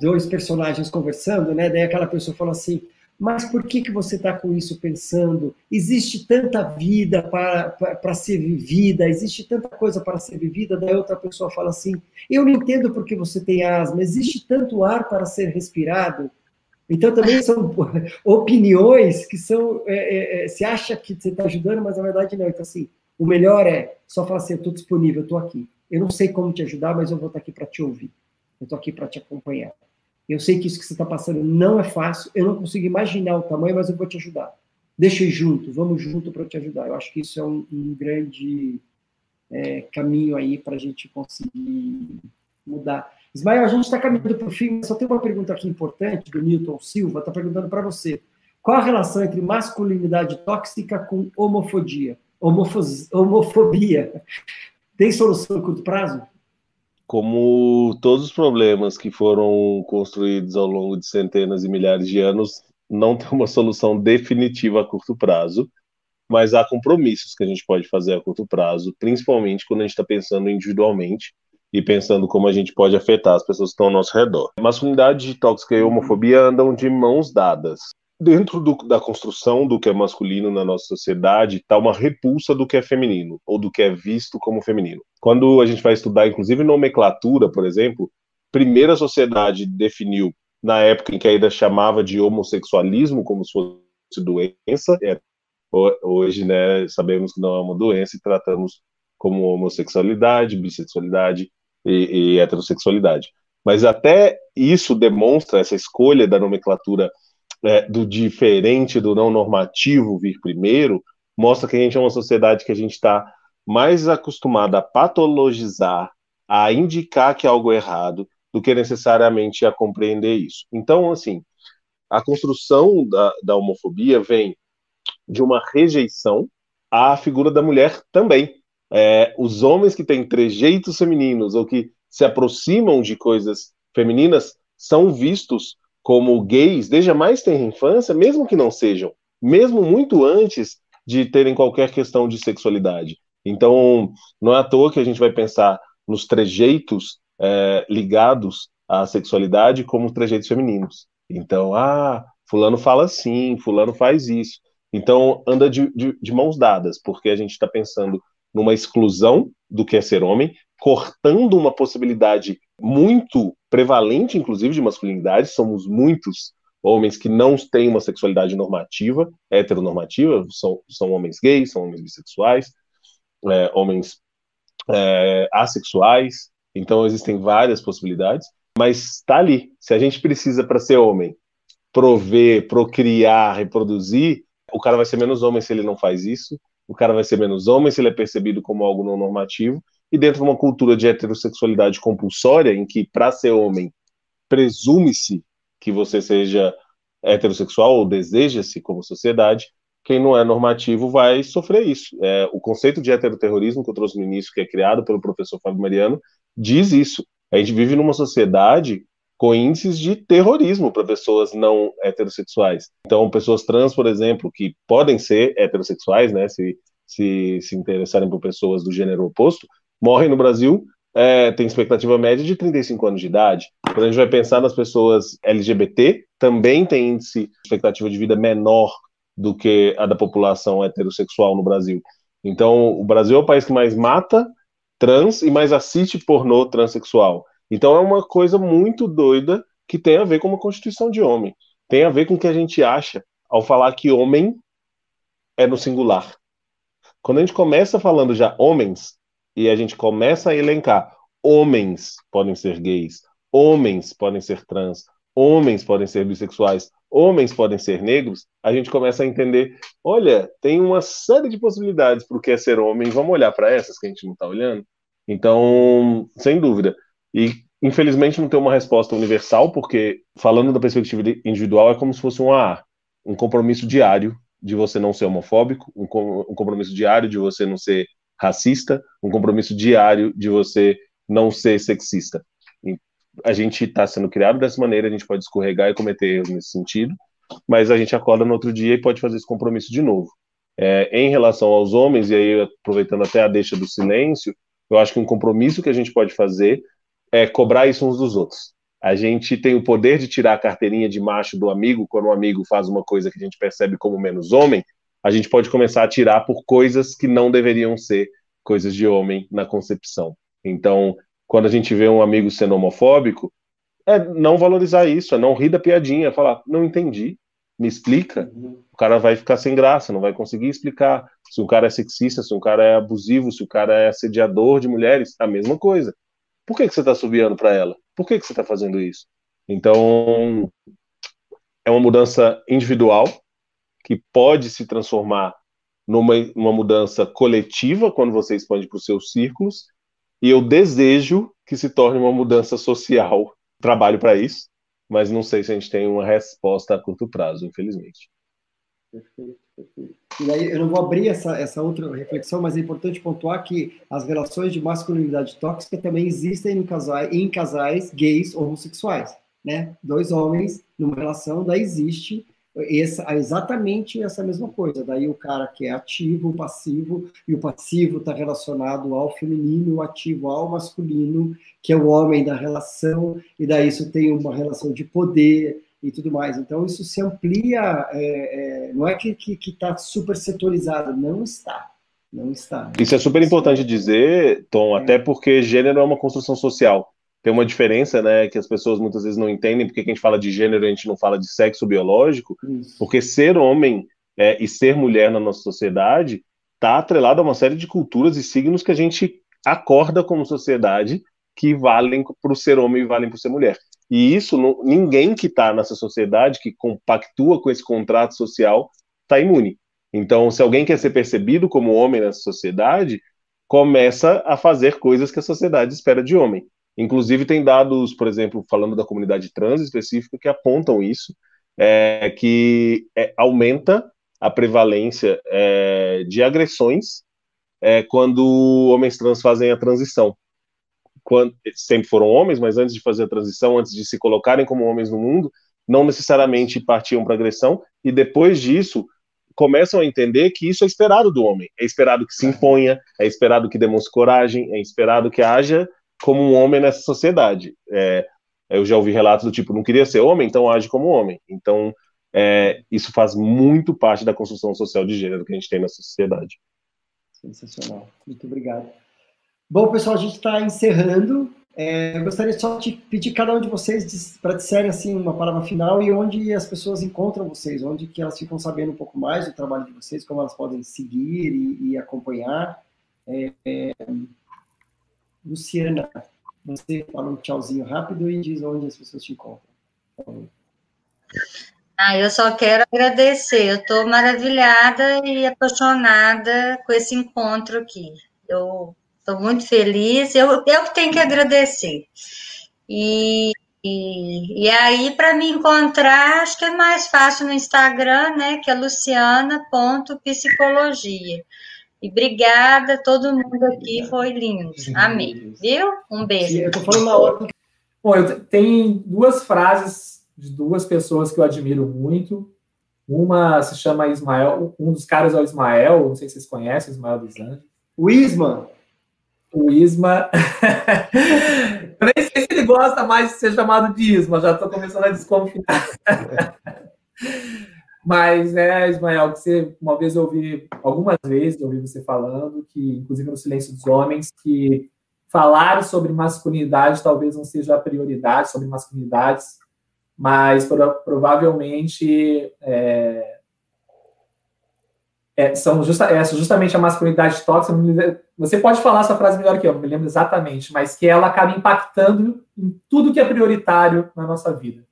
dois personagens conversando, né? Daí aquela pessoa falou assim: mas por que, que você está com isso pensando? Existe tanta vida para, para, para, ser vivida, existe tanta coisa para ser vivida. Daí outra pessoa fala assim: eu não entendo por que você tem asma, existe tanto ar para ser respirado. Então, também são opiniões que são. É, é, é, se acha que você está ajudando, mas na verdade não. Então, assim, o melhor é só falar assim: eu estou disponível, eu estou aqui. Eu não sei como te ajudar, mas eu vou estar aqui para te ouvir. Eu estou aqui para te acompanhar. Eu sei que isso que você está passando não é fácil, eu não consigo imaginar o tamanho, mas eu vou te ajudar. Deixa junto, vamos junto para te ajudar. Eu acho que isso é um, um grande é, caminho aí para a gente conseguir mudar. Ismael, a gente está caminhando para o fim, só tem uma pergunta aqui importante do Newton Silva, está perguntando para você. Qual a relação entre masculinidade tóxica com homofobia? Homofos, homofobia. Tem solução a curto prazo? Como todos os problemas que foram construídos ao longo de centenas e milhares de anos, não tem uma solução definitiva a curto prazo, mas há compromissos que a gente pode fazer a curto prazo, principalmente quando a gente está pensando individualmente e pensando como a gente pode afetar as pessoas que estão ao nosso redor. Masculinidade tóxica e homofobia andam de mãos dadas. Dentro do, da construção do que é masculino na nossa sociedade, está uma repulsa do que é feminino, ou do que é visto como feminino. Quando a gente vai estudar, inclusive, nomenclatura, por exemplo, primeira sociedade definiu, na época em que ainda chamava de homossexualismo como se fosse doença, é, hoje né, sabemos que não é uma doença e tratamos como homossexualidade, bissexualidade, e, e heterossexualidade. Mas até isso demonstra essa escolha da nomenclatura é, do diferente, do não normativo vir primeiro, mostra que a gente é uma sociedade que a gente está mais acostumada a patologizar, a indicar que é algo errado, do que necessariamente a compreender isso. Então, assim, a construção da, da homofobia vem de uma rejeição à figura da mulher também é, os homens que têm trejeitos femininos ou que se aproximam de coisas femininas são vistos como gays desde a mais tenra infância, mesmo que não sejam, mesmo muito antes de terem qualquer questão de sexualidade. Então, não é à toa que a gente vai pensar nos trejeitos é, ligados à sexualidade como trejeitos femininos. Então, ah, fulano fala assim, fulano faz isso. Então, anda de, de, de mãos dadas, porque a gente está pensando numa exclusão do que é ser homem, cortando uma possibilidade muito prevalente, inclusive, de masculinidade. Somos muitos homens que não têm uma sexualidade normativa, heteronormativa, são, são homens gays, são homens bissexuais, é, homens é, assexuais. Então, existem várias possibilidades, mas está ali. Se a gente precisa, para ser homem, prover, procriar, reproduzir, o cara vai ser menos homem se ele não faz isso o cara vai ser menos homem se ele é percebido como algo não normativo, e dentro de uma cultura de heterossexualidade compulsória, em que para ser homem presume-se que você seja heterossexual ou deseja-se como sociedade, quem não é normativo vai sofrer isso. É, o conceito de heteroterrorismo que eu trouxe no início, que é criado pelo professor Fábio Mariano, diz isso. A gente vive numa sociedade com índices de terrorismo para pessoas não heterossexuais. Então, pessoas trans, por exemplo, que podem ser heterossexuais, né, se se, se interessarem por pessoas do gênero oposto, morrem no Brasil, é, tem expectativa média de 35 anos de idade. Quando a gente vai pensar nas pessoas LGBT, também tem índice expectativa de vida menor do que a da população heterossexual no Brasil. Então, o Brasil é o país que mais mata trans e mais assiste pornô transexual. Então, é uma coisa muito doida que tem a ver com uma constituição de homem. Tem a ver com o que a gente acha ao falar que homem é no singular. Quando a gente começa falando já homens, e a gente começa a elencar homens podem ser gays, homens podem ser trans, homens podem ser bissexuais, homens podem ser negros, a gente começa a entender, olha, tem uma série de possibilidades para o que é ser homem, vamos olhar para essas que a gente não está olhando? Então, sem dúvida. E infelizmente não tem uma resposta universal, porque falando da perspectiva individual é como se fosse um AA, um compromisso diário de você não ser homofóbico, um, um compromisso diário de você não ser racista, um compromisso diário de você não ser sexista. E a gente está sendo criado dessa maneira, a gente pode escorregar e cometer erros nesse sentido, mas a gente acorda no outro dia e pode fazer esse compromisso de novo. É, em relação aos homens, e aí aproveitando até a deixa do silêncio, eu acho que um compromisso que a gente pode fazer é cobrar isso uns dos outros. A gente tem o poder de tirar a carteirinha de macho do amigo quando um amigo faz uma coisa que a gente percebe como menos homem. A gente pode começar a tirar por coisas que não deveriam ser coisas de homem na concepção. Então, quando a gente vê um amigo sendo homofóbico, é não valorizar isso, é não rir da piadinha, é falar, não entendi, me explica. O cara vai ficar sem graça, não vai conseguir explicar. Se um cara é sexista, se um cara é abusivo, se o cara é assediador de mulheres, a mesma coisa. Por que, que você está subiando para ela? Por que, que você está fazendo isso? Então, é uma mudança individual que pode se transformar numa, numa mudança coletiva quando você expande para os seus círculos, e eu desejo que se torne uma mudança social. Trabalho para isso, mas não sei se a gente tem uma resposta a curto prazo, infelizmente. Perfeito, perfeito. E aí eu não vou abrir essa, essa outra reflexão, mas é importante pontuar que as relações de masculinidade tóxica também existem em casais, em casais gays homossexuais, né? Dois homens numa relação, daí existe essa, exatamente essa mesma coisa. Daí o cara que é ativo, passivo, e o passivo está relacionado ao feminino, o ativo ao masculino, que é o homem da relação, e daí isso tem uma relação de poder, e tudo mais. Então, isso se amplia, é, é, não é que está super setorizado, não está. Não está. Né? Isso é super importante dizer, Tom, é. até porque gênero é uma construção social. Tem uma diferença, né, que as pessoas muitas vezes não entendem, porque a gente fala de gênero, a gente não fala de sexo biológico, isso. porque ser homem é, e ser mulher na nossa sociedade está atrelado a uma série de culturas e signos que a gente acorda como sociedade que valem para o ser homem e valem para ser mulher. E isso, não, ninguém que está nessa sociedade, que compactua com esse contrato social, está imune. Então, se alguém quer ser percebido como homem nessa sociedade, começa a fazer coisas que a sociedade espera de homem. Inclusive, tem dados, por exemplo, falando da comunidade trans específica, que apontam isso, é, que é, aumenta a prevalência é, de agressões é, quando homens trans fazem a transição quando, sempre foram homens, mas antes de fazer a transição, antes de se colocarem como homens no mundo, não necessariamente partiam para agressão, e depois disso começam a entender que isso é esperado do homem. É esperado que se imponha, é esperado que demonstre coragem, é esperado que haja como um homem nessa sociedade. É, eu já ouvi relatos do tipo, não queria ser homem, então age como homem. Então, é, isso faz muito parte da construção social de gênero que a gente tem na sociedade. Sensacional. Muito obrigado. Bom, pessoal, a gente está encerrando. É, eu gostaria só de pedir cada um de vocês para disserem assim uma palavra final e onde as pessoas encontram vocês, onde que elas ficam sabendo um pouco mais do trabalho de vocês, como elas podem seguir e, e acompanhar. É, é, Luciana, você fala um tchauzinho rápido e diz onde as pessoas te encontram. Ah, eu só quero agradecer. Eu estou maravilhada e apaixonada com esse encontro aqui. Eu Estou muito feliz. Eu, eu tenho que agradecer. E, e, e aí, para me encontrar, acho que é mais fácil no Instagram, né? Que é luciana.psicologia. E obrigada, todo mundo aqui, foi lindo. Amei, viu? Um beijo. Eu tô falando na ordem Bom, eu tenho duas frases de duas pessoas que eu admiro muito. Uma se chama Ismael, um dos caras é o Ismael, não sei se vocês conhecem, o Ismael dos Anjos. O Isma. O Isma. eu nem sei se ele gosta mais de ser chamado de Isma, já estou começando a desconfiar. Mas, é, Ismael, que você, uma vez eu ouvi, algumas vezes eu ouvi você falando, que, inclusive no Silêncio dos Homens, que falar sobre masculinidade talvez não seja a prioridade, sobre masculinidades, mas provavelmente é, é, são justa, é, justamente a masculinidade tóxica. Você pode falar essa frase melhor que eu, não me lembro exatamente, mas que ela acaba impactando em tudo que é prioritário na nossa vida.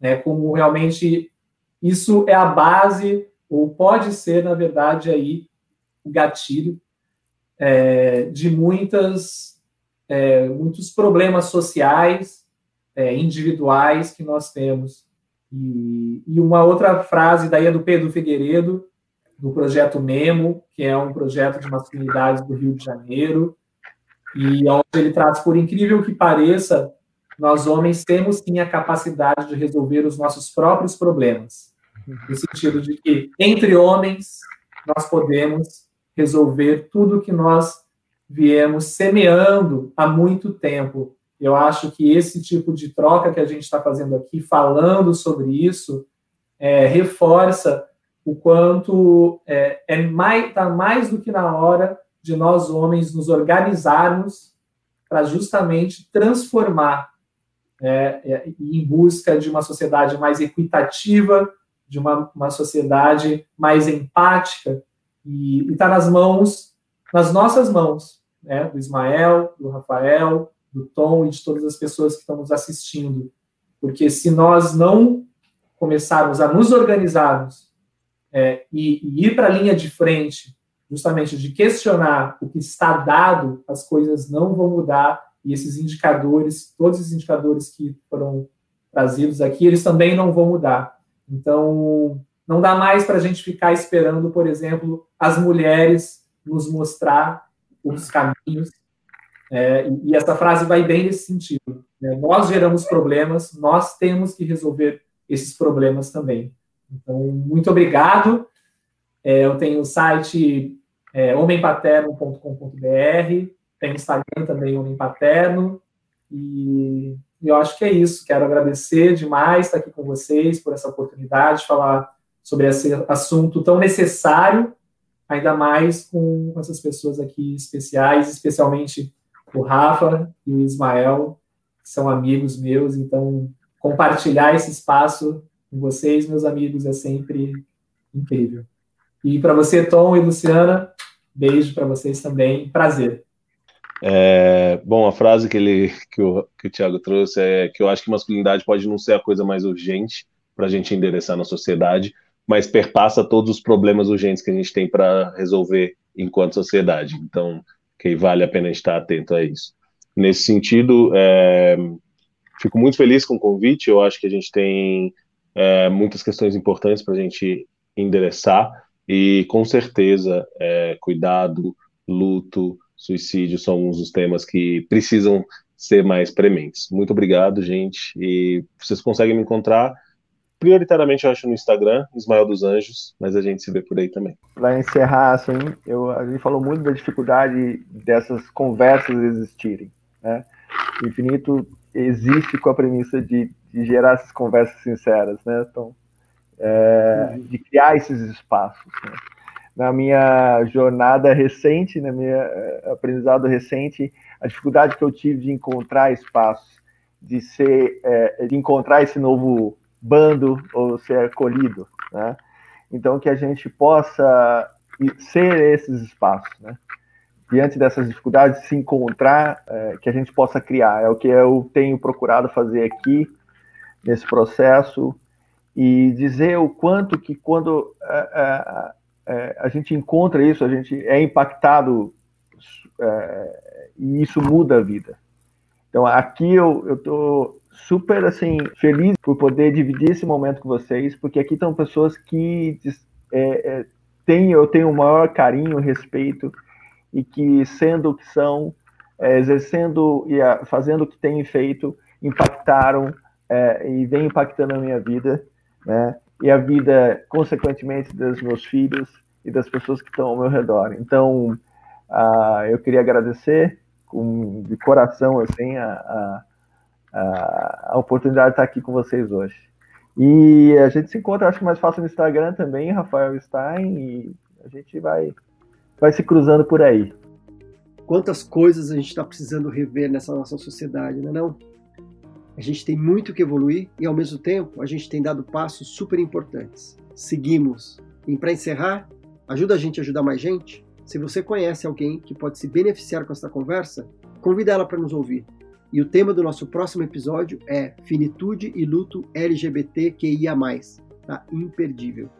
Né? Como realmente isso é a base, ou pode ser, na verdade, aí o gatilho é, de muitas, é, muitos problemas sociais é, individuais que nós temos. E, e, uma outra frase daí é do Pedro Figueiredo, do projeto Memo, que é um projeto de masculinidade do Rio de Janeiro, e onde ele traz, por incrível que pareça, nós homens temos sim a capacidade de resolver os nossos próprios problemas. No sentido de que, entre homens, nós podemos resolver tudo que nós viemos semeando há muito tempo. Eu acho que esse tipo de troca que a gente está fazendo aqui, falando sobre isso, é, reforça o quanto é, é mais, tá mais do que na hora de nós homens nos organizarmos para justamente transformar é, é, em busca de uma sociedade mais equitativa, de uma, uma sociedade mais empática e está nas mãos, nas nossas mãos, né, do Ismael, do Rafael, do Tom e de todas as pessoas que estão nos assistindo. Porque se nós não começarmos a nos organizarmos é, e, e, ir para a linha de frente, justamente de questionar o que está dado, as coisas não vão mudar e esses indicadores, todos os indicadores que foram trazidos aqui, eles também não vão mudar. Então, não dá mais para a gente ficar esperando, por exemplo, as mulheres nos mostrar os caminhos, é, e essa frase vai bem nesse sentido. Né? Nós geramos problemas, nós temos que resolver esses problemas também. Então, muito obrigado. É, eu tenho o site é, homempaterno.com.br, tem Instagram também, Homem Paterno, e eu acho que é isso. Quero agradecer demais estar aqui com vocês por essa oportunidade de falar sobre esse assunto tão necessário, ainda mais com essas pessoas aqui especiais, especialmente o Rafa e o Ismael, que são amigos meus, então compartilhar esse espaço com vocês, meus amigos, é sempre incrível. E para você, Tom e Luciana, beijo para vocês também, prazer. É, bom, a frase que, ele, que, o, que o Thiago trouxe é que eu acho que masculinidade pode não ser a coisa mais urgente para a gente endereçar na sociedade, mas perpassa todos os problemas urgentes que a gente tem para resolver enquanto sociedade. Então, que vale a pena estar atento a isso. Nesse sentido, é, fico muito feliz com o convite. Eu acho que a gente tem é, muitas questões importantes para a gente endereçar e, com certeza, é, cuidado, luto, suicídio são alguns dos temas que precisam ser mais prementes. Muito obrigado, gente. E vocês conseguem me encontrar prioritariamente eu acho no Instagram, Ismael dos Anjos, mas a gente se vê por aí também. Para encerrar, assim, eu, a gente falou muito da dificuldade dessas conversas existirem. Né? O infinito existe com a premissa de, de gerar essas conversas sinceras, né? Então, é, de criar esses espaços. Né? Na minha jornada recente, na minha uh, aprendizado recente, a dificuldade que eu tive de encontrar espaços, de ser, é, de encontrar esse novo bando ou ser acolhido, né? Então que a gente possa ser esses espaços, né? Diante dessas dificuldades, se encontrar, é, que a gente possa criar. É o que eu tenho procurado fazer aqui nesse processo e dizer o quanto que quando é a gente encontra isso, a gente é impactado é, e isso muda a vida. Então aqui eu estou super assim feliz por poder dividir esse momento com vocês, porque aqui estão pessoas que é, é, têm, eu tenho o maior carinho, respeito e que sendo o que são, é, exercendo e fazendo o que têm feito, impactaram é, e vem impactando a minha vida, né? E a vida, consequentemente, dos meus filhos e das pessoas que estão ao meu redor. Então, uh, eu queria agradecer com, de coração assim a, a, a, oportunidade de estar aqui com vocês hoje. E a gente se encontra, acho que mais fácil no Instagram também, Rafael Stein, e a gente vai, vai se cruzando por aí. Quantas coisas a gente está precisando rever nessa nossa sociedade, não é não? A gente tem muito que evoluir e, ao mesmo tempo, a gente tem dado passos super importantes. Seguimos. E para encerrar, ajuda a gente a ajudar mais gente? Se você conhece alguém que pode se beneficiar com essa conversa, convida ela para nos ouvir. E o tema do nosso próximo episódio é Finitude e Luto LGBTQIA+. Tá imperdível.